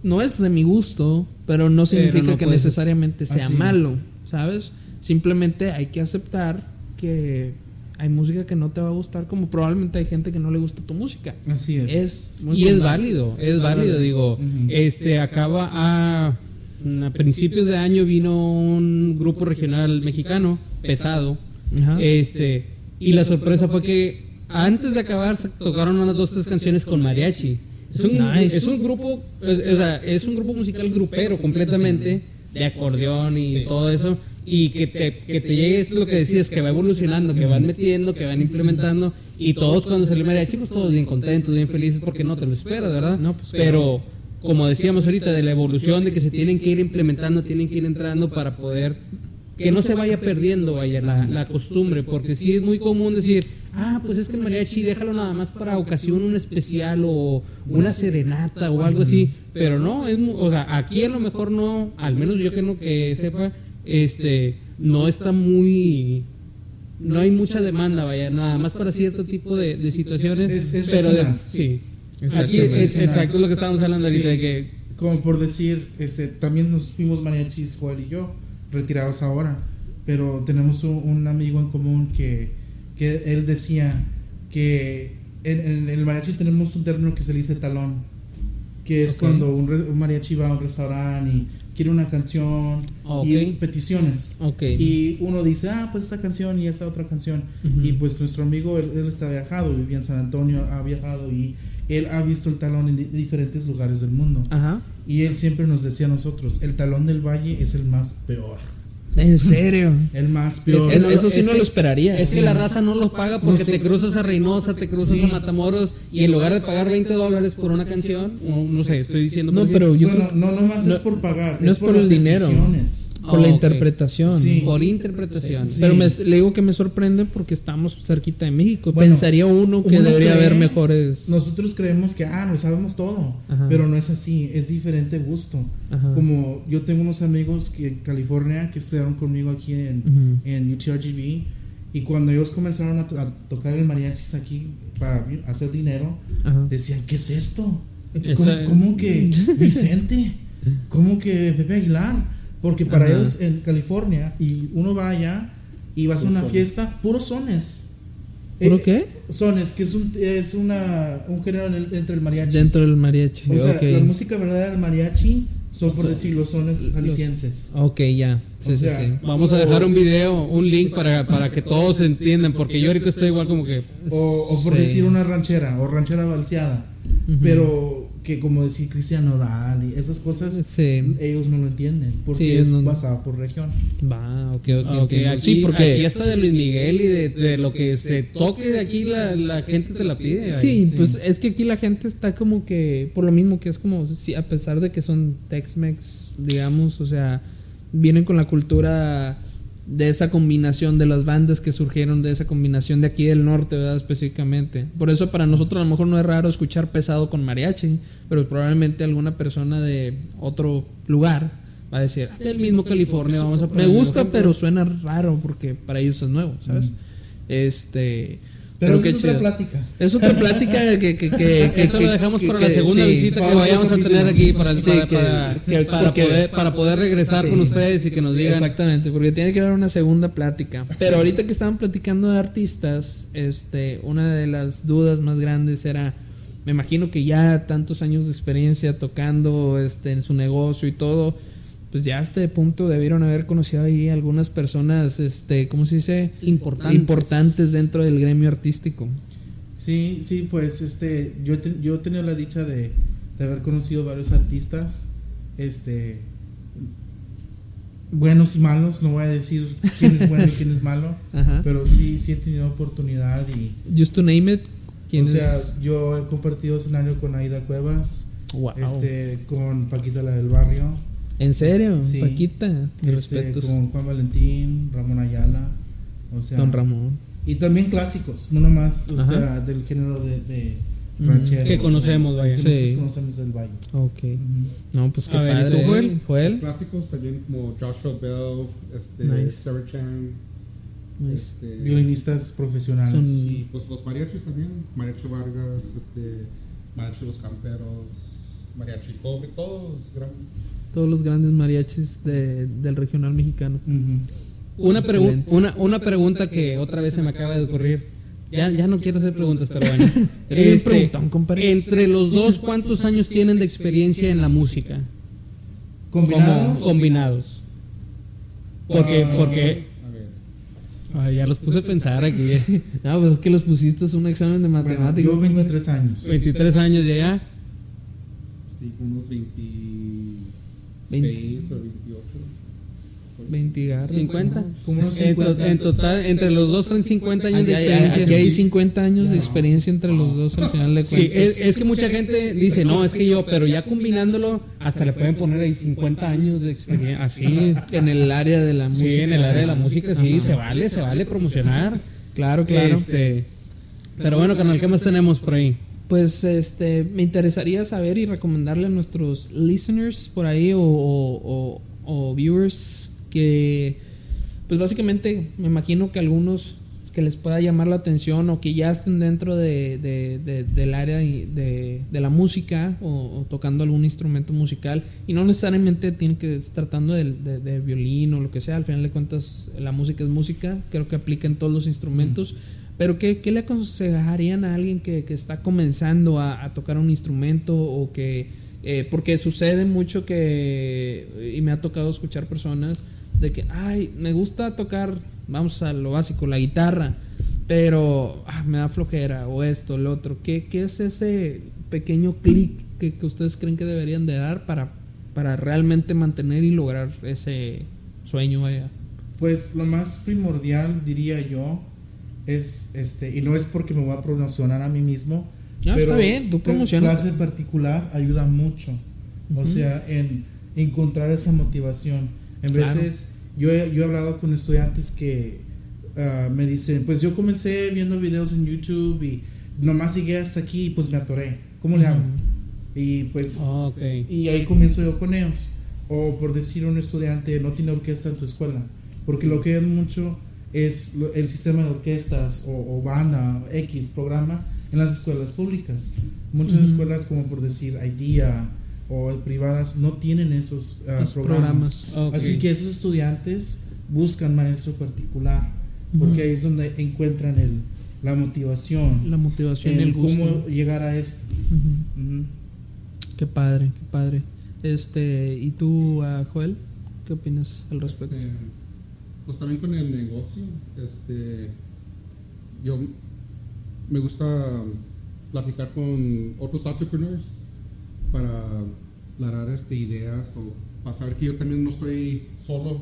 no es de mi gusto, pero no significa no que puedes- necesariamente sea Así es. malo, ¿sabes? Simplemente hay que aceptar que hay música que no te va a gustar, como probablemente hay gente que no le gusta tu música. Así es. Es muy Y es válido, es válido, digo, este acaba a, a principios de año vino un grupo regional mexicano pesado, Ajá. este y la sorpresa fue que antes de acabar se tocaron unas dos tres canciones con mariachi. Es un, Nice. es un grupo, es, o sea, es un grupo musical grupero completamente de acordeón y todo eso y que te, que te llegue es lo que decías que va evolucionando, que van metiendo, que van implementando y todos cuando salió mariachi pues todos bien contentos, bien felices porque no te lo esperas, ¿verdad? No, pues, pero como decíamos ahorita de la evolución de que se tienen que ir implementando, tienen que ir entrando para poder que no se vaya perdiendo vaya la, la costumbre, porque sí es muy común decir, ah, pues es que el mariachi déjalo nada más para ocasión un especial o una serenata o algo así, pero no, es o sea, aquí a lo mejor no, al menos yo que no que sepa, este, no está muy no hay mucha demanda, vaya, nada más para cierto tipo de, de situaciones, Es- es pero de- sí. Aquí es, exacto lo que estábamos hablando ahorita Sí. de que Como por decir, este, también nos fuimos mariachis, Joel y yo, retirados ahora. Pero tenemos un, un amigo en común que, que él decía que en, en el mariachi tenemos un término que se le dice talón. Que es cuando un, re- un mariachi va a un restaurante y quiere una canción Ok. y peticiones. Ok. Y uno dice, ah, pues esta canción y esta otra canción. Y pues nuestro amigo, él, él está viajado, vivía en San Antonio, ha viajado y él ha visto el talón en di- diferentes lugares del mundo. Ajá. Y él siempre nos decía a nosotros, el talón del valle es el más peor. En serio. El más peor. Es- eso sí es no que- lo esperaría. Es Sí. que la raza no lo paga porque No sé. te cruzas a Reynosa, te cruzas Sí. a Matamoros y en lugar de pagar 20 dólares por una canción, no sé, estoy diciendo. No, por pero yo bueno, creo- no, no más no- es por pagar, no es por las el dinero. Por la Ok. interpretación. Sí. Por interpretación. Sí. Pero me- le digo que me sorprende porque estamos cerquita de México. Bueno, Pensaría uno que uno debería cree- haber mejores. Nosotros creemos que, ah, no sabemos todo, Ajá. pero no es así, es diferente gusto. Ajá. Como yo tengo unos amigos que en California que estudiaron conmigo aquí en, Ujú. en UTRGV y cuando ellos comenzaron a, to- a tocar el mariachis aquí para hacer dinero, Ajá. decían, ¿qué es esto? ¿Cómo, cómo que Vicente? ¿Cómo que Pepe Aguilar? Porque para Ajá. ellos en California, y uno va allá y vas a Puros una sones. fiesta, puros sones. ¿Puro Eh, qué? Sones, que es un, es una, un género en el- entre el mariachi. Dentro del mariachi. o sea, la música verdadera del mariachi son por decir los sones jaliscienses. Ok, ya. Sí, O sí, sea, sí. Vamos a dejar un video, un link para, para que todos entiendan, porque yo ahorita estoy igual como que... O, o por Sí. decir una ranchera o ranchera balseada. Pero que como decir Cristian Nodal y esas cosas, Sí. ellos no lo entienden. Porque Sí, es no- basado por región. Va, ok, ok. Ah, ok, entiendo. aquí, sí, porque. aquí hasta de Luis Miguel y de, de lo que se toque de aquí la, la gente te la pide. ahí. Sí, pues es que aquí la gente está como que, por lo mismo que es como, sí, a pesar de que son Tex-Mex, digamos, o sea, vienen con la cultura de esa combinación de las bandas que surgieron de esa combinación de aquí del norte, ¿verdad? Específicamente. Por eso para nosotros a lo mejor no es raro escuchar pesado con mariachi, pero probablemente alguna persona de otro lugar va a decir, Del mismo California, vamos a me gusta, pero suena raro porque para ellos es nuevo, ¿sabes? Este... Pero, qué es otra chido. plática. Es otra plática que, que, que, que- Eso lo dejamos para que- la segunda sí. visita que vayamos a tener aquí para, el- Sí, para, poder, para poder regresar Sí. con ustedes y que nos digan. Exactamente, porque tiene que haber una segunda plática. Pero ahorita que estaban platicando de artistas, este, una de las dudas más grandes era, me imagino que ya tantos años de experiencia tocando este, en su negocio y todo, pues ya a este punto debieron haber conocido ahí algunas personas, este, ¿cómo se dice? Importantes. Importantes dentro del gremio artístico. Sí, sí, pues este, yo, he ten- yo he tenido la dicha de, de haber conocido varios artistas, este, buenos y malos, no voy a decir quién es bueno y quién es malo, Ajá. pero sí, sí he tenido oportunidad y, Just to name it, ¿quién o sea, yo he compartido escenario con Aida Cuevas, Wow. este, con Paquita la del barrio, ¿En serio? Sí. Paquita, mis este, respetos. con Juan Valentín, Ramón Ayala, o sea, Don Ramón. y también clásicos, no nomás, o Ajá. sea, del género de, de ranchero. Que conocemos, vaya. Que Sí. conocemos del valle. Ok. Ujú. No, pues qué A ver, ¿y tú, padre. Joel? ¿eh? Los Joel. clásicos también como Joshua Bell, este, Nice. Sarah Chan, Nice. este, Violinistas profesionales. Son- y pues los mariachis también, Mariachi Vargas, este, Mariachi Los Camperos, Mariachi Cobre, todos grandes. Todos los grandes mariachis de- del regional mexicano. Una, pregu- una, una pregunta que otra vez se me acaba de ocurrir. Ya, ya no quiero hacer preguntas, pero bueno. Este, entre los dos, ¿cuántos años tienen de experiencia en la música? Combinados. Combinados. Porque, Ah. porque A ver, ay, ya los puse a pensar aquí. No, pues es que los pusiste es un examen de Bueno, matemáticas. yo compadre. 23 años. 23 años ya, ya. Sí, unos 26 Veinte. o 28. 20 garras. 50. ¿no? Como unos En, to- 50. en total, entre los dos son 50 años de experiencia. aquí hay 50 años de experiencia entre los dos al final de Sí, cuentas. es, es que mucha gente dice, no, es que yo, pero ya combinándolo, hasta le pueden poner ahí 50 años de experiencia. Así, en el área de la música. sí, en el área de la música, sí, Ajá. se vale, se vale promocionar. Claro, claro. Este, pero bueno, canal, ¿qué más tenemos por ahí? Pues este, me interesaría saber y recomendarle a nuestros listeners por ahí o, o- viewers que, pues básicamente me imagino que algunos que les pueda llamar la atención o que ya estén dentro de, de- de- del área de, la música o, tocando algún instrumento musical y no necesariamente tienen que estar tratando de violín o lo que sea, al final de cuentas la música es música, creo que aplica en todos los instrumentos. Pero ¿qué, qué le aconsejarían a alguien que, que está comenzando a, tocar un instrumento o que... eh, porque sucede mucho que... Y me ha tocado escuchar personas de que, ay, me gusta tocar, vamos a lo básico, la guitarra, pero ah, me da flojera o esto, lo otro. ¿Qué, qué es ese pequeño clic que, que ustedes creen que deberían de dar para, para realmente mantener y lograr ese sueño allá? Pues lo más primordial, diría yo, es este, y no es porque me voy a promocionar a mí mismo. Ah, está bien, tú promocionate. clase particular ayuda mucho. O Ujú. sea, en encontrar esa motivación. En Claro. veces yo, he, yo he hablado con estudiantes que ah, me dicen, pues yo comencé viendo videos en YouTube y nomás llegué hasta aquí y pues me atoré. ¿Cómo le hago? Y pues Ah, ok. y ahí comienzo yo con ellos. O por decir un estudiante no tiene orquesta en su escuela. Porque lo que ven mucho es lo- el sistema de orquestas o, o banda X programa en las escuelas públicas. Muchas escuelas como por decir IDEA o privadas no tienen esos Los programas. Así que esos estudiantes buscan maestro particular. Porque ahí es donde encuentran el, la motivación. La motivación, en el gusto. cómo llegar a esto. Ujú. Qué padre, qué padre. Este, ¿y tú, ah, Joel? ¿Qué opinas al respecto? Este, pues también con el negocio, este, yo me gusta platicar con otros entrepreneurs para aclarar este, ideas o pasar que yo también no estoy solo.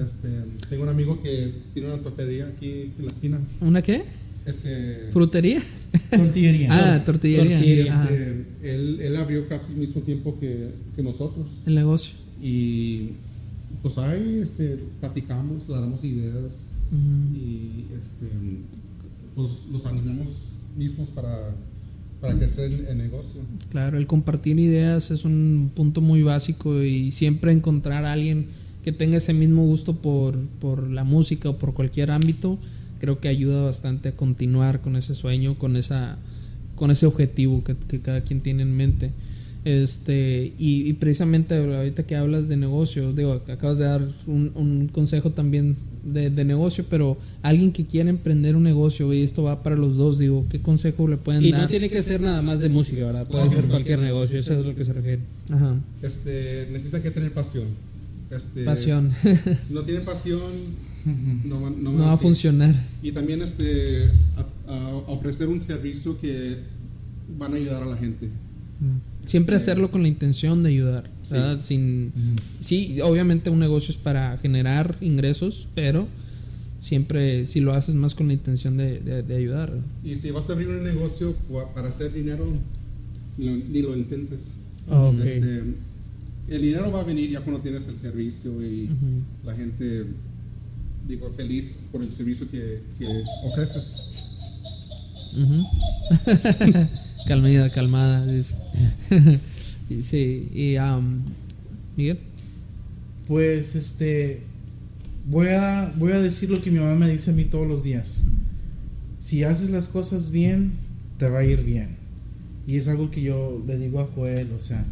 Este, tengo un amigo que tiene una tortería aquí en la esquina. ¿Una qué? Este, ¿Frutería? Tortillería. Ah, tortillería. Ah, este, él, él abrió casi al mismo tiempo que, que nosotros. el negocio. Y pues ahí este, platicamos, damos ideas y este, pues los animamos mismos para, para crecer el, el negocio. Claro, el compartir ideas es un punto muy básico y siempre encontrar a alguien que tenga ese mismo gusto por, por la música o por cualquier ámbito, creo que ayuda bastante a continuar con ese sueño, con esa con ese objetivo que, que cada quien tiene en mente. Este, y, y precisamente ahorita que hablas de negocio, digo, acabas de dar un, un consejo también de, de negocio, pero alguien que quiera emprender un negocio, y esto va para los dos, digo, ¿qué consejo le pueden Y dar? no tiene que ser nada más de música, ¿verdad? Puede ser cualquier negocio, eso es lo que se refiere. Ajá, Este, necesita que tener pasión. Este, pasión. Si no tiene pasión, no, va- no, no va a funcionar. Y también este, a- a ofrecer un servicio que van a ayudar a la gente. Siempre hacerlo con la intención de ayudar, Sí. ¿verdad? Sin, sí, obviamente un negocio es para generar ingresos, pero siempre si lo haces más con la intención de, de- de ayudar. Y si vas a abrir un negocio pa- para hacer dinero, ni lo, ni lo intentes. Ok. Este, el dinero va a venir ya cuando tienes el servicio y Ujú. la gente, digo, feliz por el servicio que, que ofreces. Ujú. calmada, calmada. sí, y um, Miguel. Pues este voy a voy a decir lo que mi mamá me dice a mí todos los días. Si haces las cosas bien, te va a ir bien. Y es algo que yo le digo a Joel, o sea,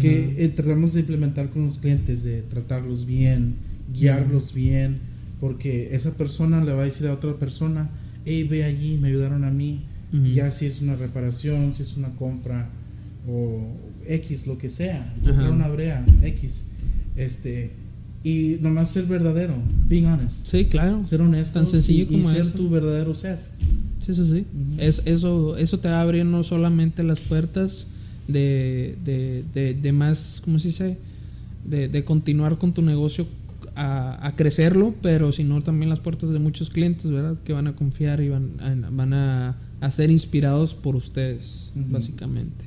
que eh, tratamos de implementar con los clientes, de tratarlos bien, guiarlos bien, porque esa persona le va a decir a otra persona, hey, ve allí, me ayudaron a mí, Ujú. ya si es una reparación, si es una compra o X, lo que sea, comprar una brea, X, este, y nomás ser verdadero, being honest, Sí, claro. ser honesto Tan sencillo y, como ser eso. tu verdadero ser. Sí, sí, sí. es, eso, eso te va a abrir no solamente las puertas de, de, de, de más, ¿cómo se dice? De, de continuar con tu negocio a, a crecerlo, pero sino también las puertas de muchos clientes, ¿verdad? Que van a confiar y van, a- van a, a ser inspirados por ustedes, básicamente.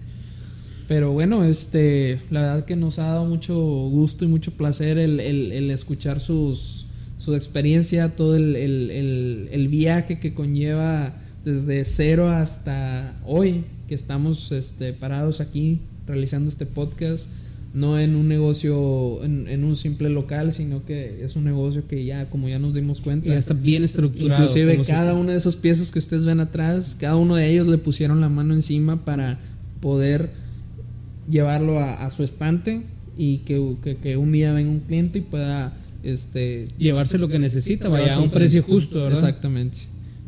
Pero bueno, este, la verdad que nos ha dado mucho gusto y mucho placer el, el- el escuchar sus, su experiencia, todo el, el- el- el viaje que conlleva desde cero hasta hoy, que estamos este, parados aquí realizando este podcast, no en un negocio, en, en un simple local, sino que es un negocio que ya, como ya nos dimos cuenta, Ya está bien estructurado. Inclusive se- cada una de esas piezas que ustedes ven atrás, cada uno de ellos le pusieron la mano encima para poder llevarlo a, a su estante y que, que- que un día venga un cliente y pueda este Llevarse lo que necesita, vaya, a un precio precio justo, ¿verdad? Exactamente.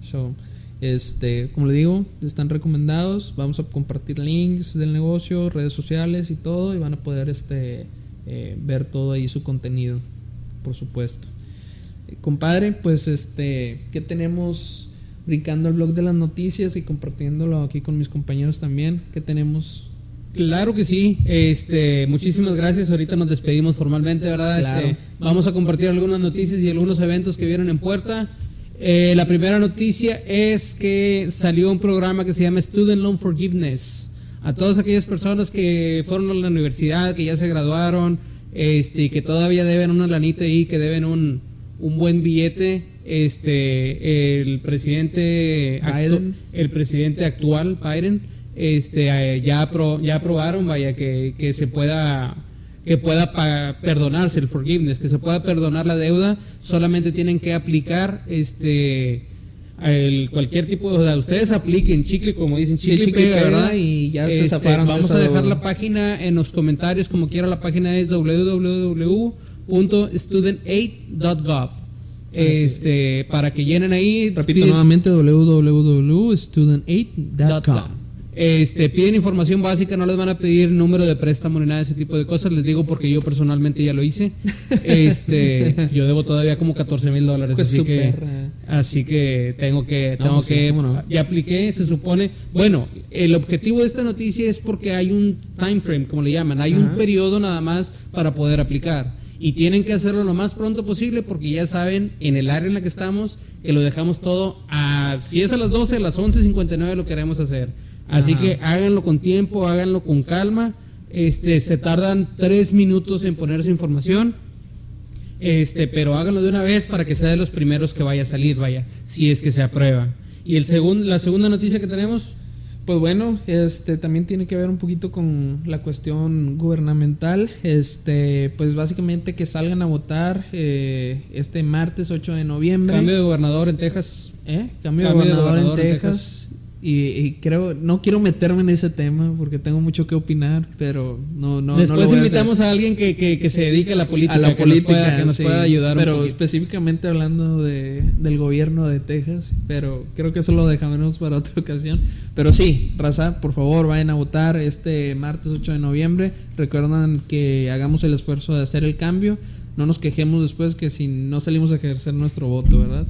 So, este, como le digo, están recomendados. Vamos a compartir links del negocio, redes sociales y todo, y van a poder este, eh, ver todo ahí su contenido, por supuesto. Eh, compadre, pues este, ¿qué tenemos brincando el blog de las noticias y compartiéndolo aquí con mis compañeros también? ¿Qué tenemos? Claro que sí. Este, muchísimas gracias. Ahorita nos despedimos formalmente, ¿verdad? Claro. Este, vamos a compartir algunas noticias y algunos eventos que vieron en puerta. Eh, la primera noticia es que salió un programa que se llama Student Loan Forgiveness. A todas aquellas personas que fueron a la universidad, que ya se graduaron, este, y que todavía deben una lanita ahí, que deben un, un buen billete, este, el presidente, Biden. el presidente actual, Biden, este, eh, ya, apro- ya aprobaron, vaya, que, que se pueda que pueda perdonarse el forgiveness, que se pueda perdonar la deuda, solamente tienen que aplicar este el, cualquier tipo, o sea, ustedes apliquen chicle, como dicen, chicle, chicle pega, ¿verdad? y ya se Este, zafaron de Vamos a dejar la página en los comentarios, como quiera, la página es www.student8.gov. Este, para que llenen ahí. Repito nuevamente www.student8.com. Este, piden información básica, no les van a pedir número de préstamo ni nada de ese tipo de cosas. Les digo porque yo personalmente ya lo hice. Este, yo debo todavía como 14 mil dólares, Pues así que, así que tengo que, tengo pues que, cómo no. ya apliqué, se supone. Bueno, el objetivo de esta noticia es porque hay un time frame, como le llaman, hay un periodo nada más para poder aplicar. Y tienen que hacerlo lo más pronto posible porque ya saben, en el área en la que estamos, que lo dejamos todo a, si es a las 12, a las 11.59 lo queremos hacer. Así Ajá. que háganlo con tiempo, háganlo con calma. Este, se tardan tres minutos en poner su información. Este, pero háganlo de una vez para que sea de los primeros que vaya a salir, vaya, si es que se aprueba. Y el segundo, la segunda noticia que tenemos, Pues bueno, este también tiene que ver un poquito con la cuestión gubernamental. Este, pues básicamente que salgan a votar eh, este martes 8 de noviembre. cambio de gobernador en Texas. ¿Eh? Cambio, Cambio de de gobernador, gobernador en en Texas. Y, y creo, no quiero meterme en ese tema porque tengo mucho que opinar, pero no, no. no Después lo voy a invitamos a, alguien que, que, que se dedique a la política, a la que nos política, pueda- que nos sí, pueda ayudar Pero específicamente hablando de, del gobierno de Texas, pero creo que eso lo dejaremos para otra ocasión. Pero sí, raza, por favor, vayan a votar este martes 8 de noviembre. Recuerdan que hagamos el esfuerzo de hacer el cambio. No nos quejemos después que si no salimos a ejercer nuestro voto, ¿verdad?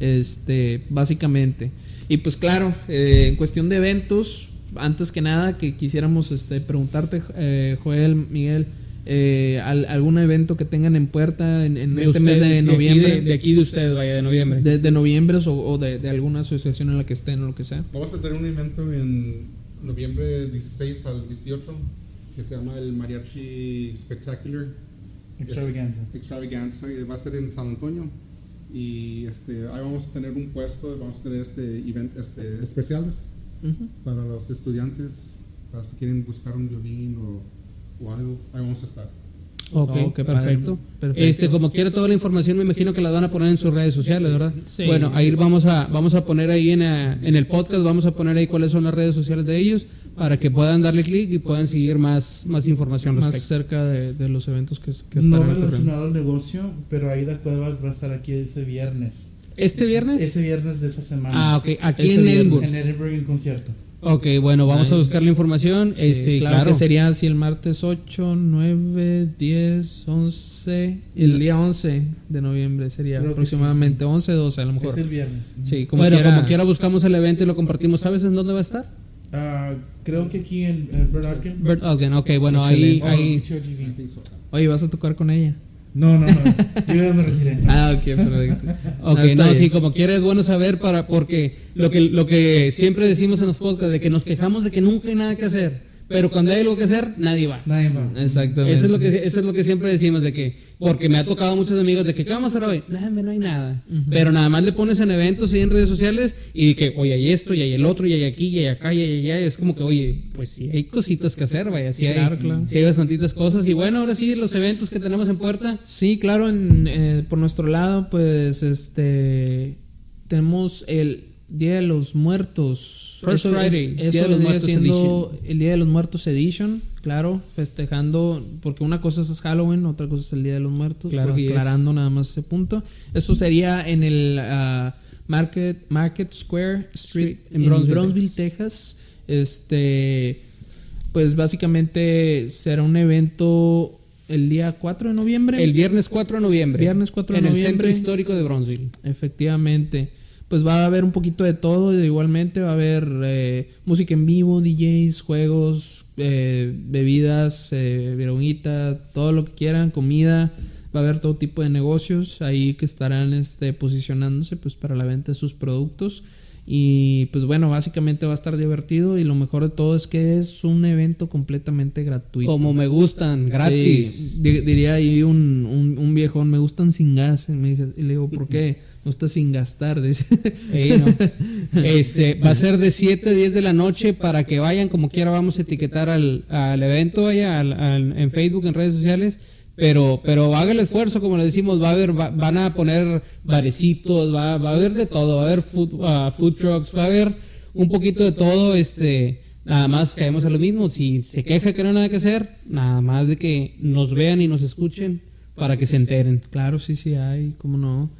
Este, básicamente. Y pues claro, eh, en cuestión de eventos, antes que nada que quisiéramos este, preguntarte, eh, Joel, Miguel, eh, al- algún evento que tengan en puerta en, en De este usted, mes de aquí noviembre, De, de aquí de usted, vaya, de noviembre. de, de noviembre o, o de, de alguna asociación en la que estén o lo que sea. Vamos a tener un evento en noviembre 16 al 18 que se llama el Mariachi Spectacular Extravaganza. Extravaganza y va a ser en San Antonio y este ahí vamos a tener un puesto vamos a tener este event este especiales para los estudiantes para si quieren buscar un violín o, o algo ahí vamos a estar Ok, Oh, qué perfecto. Perfecto. Este, como quiera toda la información, me imagino que la van a poner en sus redes sociales, ¿verdad? Sí. Bueno, ahí vamos a, vamos a poner ahí en, eh, en el podcast, vamos a poner ahí cuáles son las redes sociales de ellos para que puedan darle clic y puedan seguir más, más información al Más respecto. cerca de, de los eventos que, que No relacionado al negocio, pero Aida Cuevas va a estar aquí ese viernes. ¿Este viernes? Ese viernes de esa semana. Ah, ok, aquí Ese en. Edinburgh. En Edinburgh en concierto. Ok, bueno, vamos a Nice. buscar la información. Sí, este, claro, claro, que sería así el martes 8, 9, 10, 11. El día 11 de noviembre sería Creo aproximadamente 11, 12 a lo mejor. Es el viernes. Sí, como bueno, quiera. como quiera buscamos el evento y lo compartimos. ¿Sabes en dónde va a estar? Ah, creo que aquí en, en Bird Arkin. Bert Ogden, ok, bueno, ahí, Excelente. Oh, ahí. TRGV. Oye, ¿vas a tocar con ella? No, no, no. Yo ya me retiré. Ah, ok, perfecto. Ok, No, no, sí, como quiera es bueno saber para porque lo que lo que siempre decimos en los podcasts de que nos quejamos de que nunca hay nada que hacer, pero cuando hay algo que hacer nadie va. Nadie va. Exactamente. Eso es lo que eso es lo que siempre decimos de que porque me ha tocado a muchos amigos de que qué vamos a hacer hoy, nada, hombre, no hay nada. Pero nada más le pones en eventos y en redes sociales y que oye hay esto y hay el otro y hay aquí y hay acá y hay allá, es como que oye pues sí hay cositas que hacer, vaya, sí hay, Claro, claro. sí hay bastantitas cosas y bueno ahora sí los eventos que tenemos en puerta. Sí, claro, en, eh, por nuestro lado, pues este tenemos el Día de los Muertos. First Eso es- Friday, eso de los vendría siendo el Día de los Muertos Edition, claro, festejando, porque una cosa es Halloween, otra cosa es el Día de los Muertos, Claro, es- aclarando nada más ese punto. Eso sería en el ah, Market, Market Square Street En en, Brownsville, Brownsville, Texas. Este, pues básicamente será un evento el día 4 de noviembre. El viernes 4 de noviembre. Viernes 4 de en noviembre. el centro histórico de Bronzeville. Efectivamente. Pues va a haber un poquito de todo. Igualmente va a haber eh, música en vivo, DJs, juegos, eh, bebidas, eh, vironguita, todo lo que quieran, comida. Va a haber todo tipo de negocios ahí que estarán este, posicionándose pues para la venta de sus productos. Y pues bueno, básicamente va a estar divertido y lo mejor de todo es que es un evento completamente gratuito. Como me gustan, gratis. Sí, diría ahí un, un, un viejón, me gustan sin gas. Y, me dije- y le digo, ¿por qué? Me gusta sin gastar. Dice. Sí, no. Este, va a ser de 7 a 10 de la noche para que vayan, como quiera vamos a etiquetar al, al evento vaya, al- al- en Facebook, en redes sociales, pero, pero haga el esfuerzo, como le decimos, va a haber, va- van a poner barecitos, va, va a haber de todo, va a haber food, ah, food trucks, va a haber un poquito de todo, este, nada más caemos a lo mismo, si se queja que no hay nada que hacer, nada más de que nos vean y nos escuchen para que se enteren. claro, sí, sí hay, cómo no.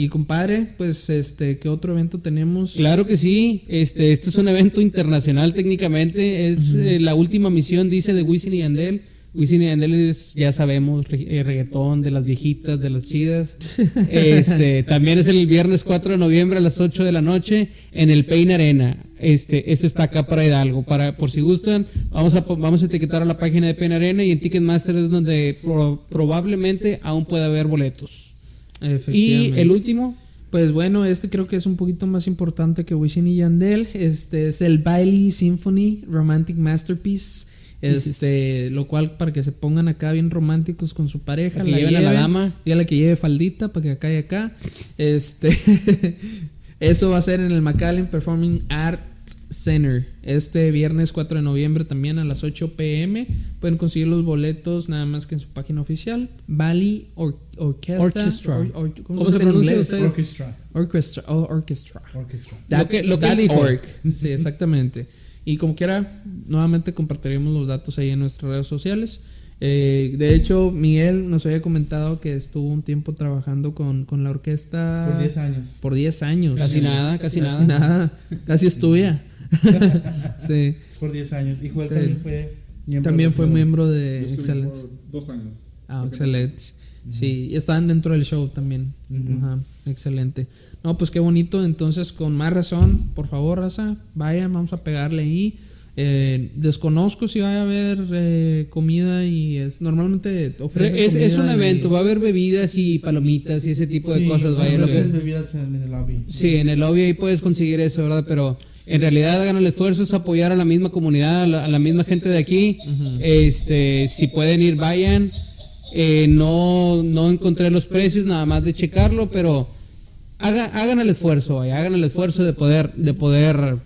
Y compadre, pues este, ¿qué otro evento tenemos? Claro que sí, este, este es un evento internacional técnicamente, es eh, la última misión, dice, de Wisin y Yandel. Wisin y Yandel es, ya sabemos, re- eh, reggaetón de las viejitas, de las chidas. Este, también es el viernes 4 de noviembre a las 8 de la noche en el Pain Arena. Este, este está acá para Hidalgo. Para, por si gustan, vamos a, vamos a etiquetar a la página de Pain Arena y en Ticketmaster es donde pro- probablemente aún pueda haber boletos. Y el último, Pues bueno, este creo que es un poquito más importante que Wisin y Yandel. Este es el Bailey Symphony Romantic Masterpiece. Este, lo cual para que se pongan acá bien románticos con su pareja, Para que lleven a la dama. y a la que lleve faldita para que acá y acá. Este, eso va a ser en el McAllen Performing Arts Center este viernes 4 de noviembre también a las 8 pm. Pueden conseguir los boletos nada más que en su página oficial. Valley Or- Orchestra. Orchestra. Or- or- ¿Cómo, ¿Cómo se pronuncia? Orchestra. Orchestra. Oh, orchestra. Orchestra. Lo que- lo que That dijo. org. Sí, exactamente. Y como quiera, nuevamente compartiremos los datos ahí en nuestras redes sociales. Eh, de hecho, Miguel nos había comentado que estuvo un tiempo trabajando con, con la orquesta. Por 10 años. Por 10 años. Casi nada, casi nada. nada. Casi estudia. Sí. Por 10 años. Y Joel Sí. también fue miembro. También de fue miembro Yo de por dos años. Ah, excelente. Sí, y estaban dentro del show también. Ajá, excelente. No, pues qué bonito. Entonces, con más razón, por favor, raza, vayan, vamos a pegarle ahí. Eh, desconozco si va a haber eh, comida y es normalmente ofrecen Es, es un y- evento, va a haber bebidas y palomitas y ese tipo de Sí, cosas. Lo que- ofrecen bebidas en, en el lobby. sí, en el lobby ahí puedes conseguir eso, ¿verdad? Pero en realidad hagan el esfuerzo, es apoyar a la misma comunidad, a la, a la misma gente de aquí. este Si pueden ir, vayan. Eh, no, no encontré los precios, nada más de checarlo, pero haga- hagan el esfuerzo, vaya, hagan el esfuerzo de poder, de poder,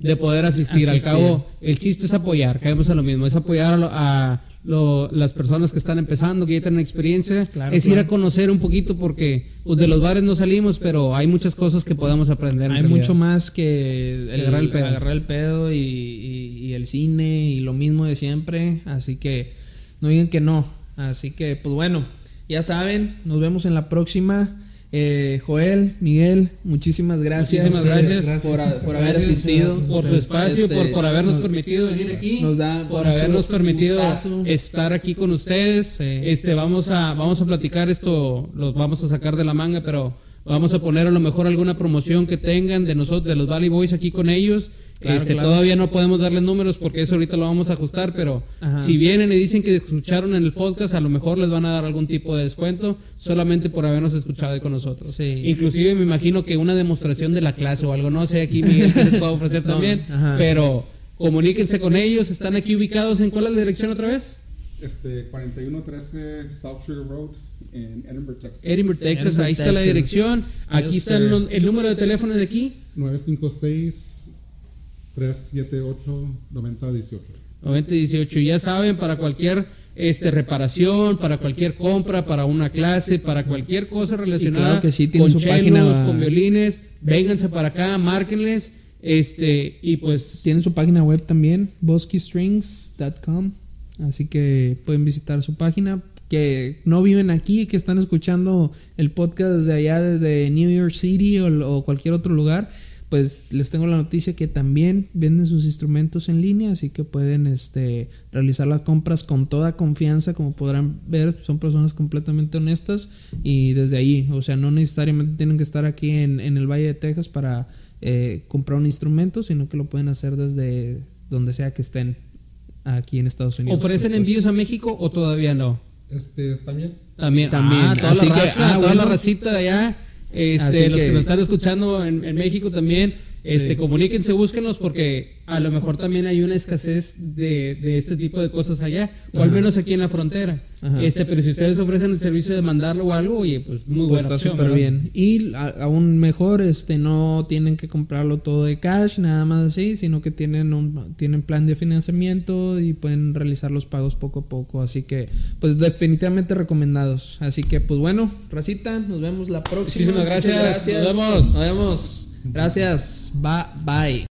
de poder asistir. Al cabo, el chiste es apoyar, caemos a lo mismo, es apoyar a, a lo- las personas que están empezando, que ya tienen experiencia, Claro, es ir claro. a conocer un poquito porque pues, de los bares no salimos, pero hay muchas cosas que podamos aprender. en Hay mucho más que el, agarrar el pedo. agarrar el pedo y, y- y el cine y lo mismo de siempre. Así que no digan que no. Así que, pues bueno, ya saben, nos vemos en la próxima. Eh, Joel, Miguel, muchísimas gracias. Muchísimas gracias. Gracias. por, a- por haber asistido. por su espacio, Este, por, por habernos nos- permitido venir aquí, nos da por habernos permitido gustazo. estar aquí con ustedes. Sí. Este, vamos a, vamos a platicar esto, los vamos a sacar de la manga, pero vamos a poner a lo mejor alguna promoción que tengan de nosotros, de los Valley Boys aquí con ellos. Claro, este, claro. todavía no podemos darles números porque eso ahorita lo vamos a ajustar, pero Ajá. si vienen y dicen que escucharon en el podcast, a lo mejor les van a dar algún tipo de descuento solamente por habernos escuchado ahí con nosotros. Sí. Inclusive me imagino que una demostración de la clase o algo, no sé aquí Miguel que les puedo ofrecer No, también, ajá. pero comuníquense con ellos, están aquí ubicados en cuál es la dirección otra vez? Este, 4113 South Sugar Road en Edinburgh, Texas. Edinburgh, Texas, Edinburgh, ahí está la dirección, aquí Yes, está el, el número de teléfono de aquí, 956-378-9018. 9018, ya saben, para cualquier este reparación, para cualquier compra, para una clase, para cualquier cosa relacionada claro que sí, con su chelos, página, con violines, vénganse para acá, márquenles, este, y pues Tienen su página web también, boskystrings.com. Así que pueden visitar su página. Que no viven aquí, que están escuchando el podcast desde allá, desde New York City o, o cualquier otro lugar, pues les tengo la noticia que también venden sus instrumentos en línea, así que pueden este, realizar las compras con toda confianza, como podrán ver, son personas completamente honestas y desde ahí, o sea, no necesariamente tienen que estar aquí en, en el Valle de Texas para eh, comprar un instrumento, sino que lo pueden hacer desde donde sea que estén aquí en Estados Unidos. ofrecen envíos a México o todavía no. Este, también. También, También. Ah, toda Así la que, ah, toda la racita de allá, este, Así los que, que- nos están escuchando en, en México también, Este, Sí. comuníquense, búsquenlos porque a lo mejor también hay una escasez de, de este tipo de cosas allá, o al menos aquí en la frontera. Ajá. Este, pero si ustedes ofrecen el servicio de mandarlo o algo, oye, pues muy Pues buena está opción, súper ¿verdad? bien. Y a- aún mejor, este, no tienen que comprarlo todo de cash, nada más así, sino que tienen un tienen plan de financiamiento y pueden realizar los pagos poco a poco. Así que, pues definitivamente recomendados. Así que, pues bueno, Racita, nos vemos la próxima. Muchísimas gracias. Muchas Nos vemos. Nos vemos. Gracias. Bye. Bye.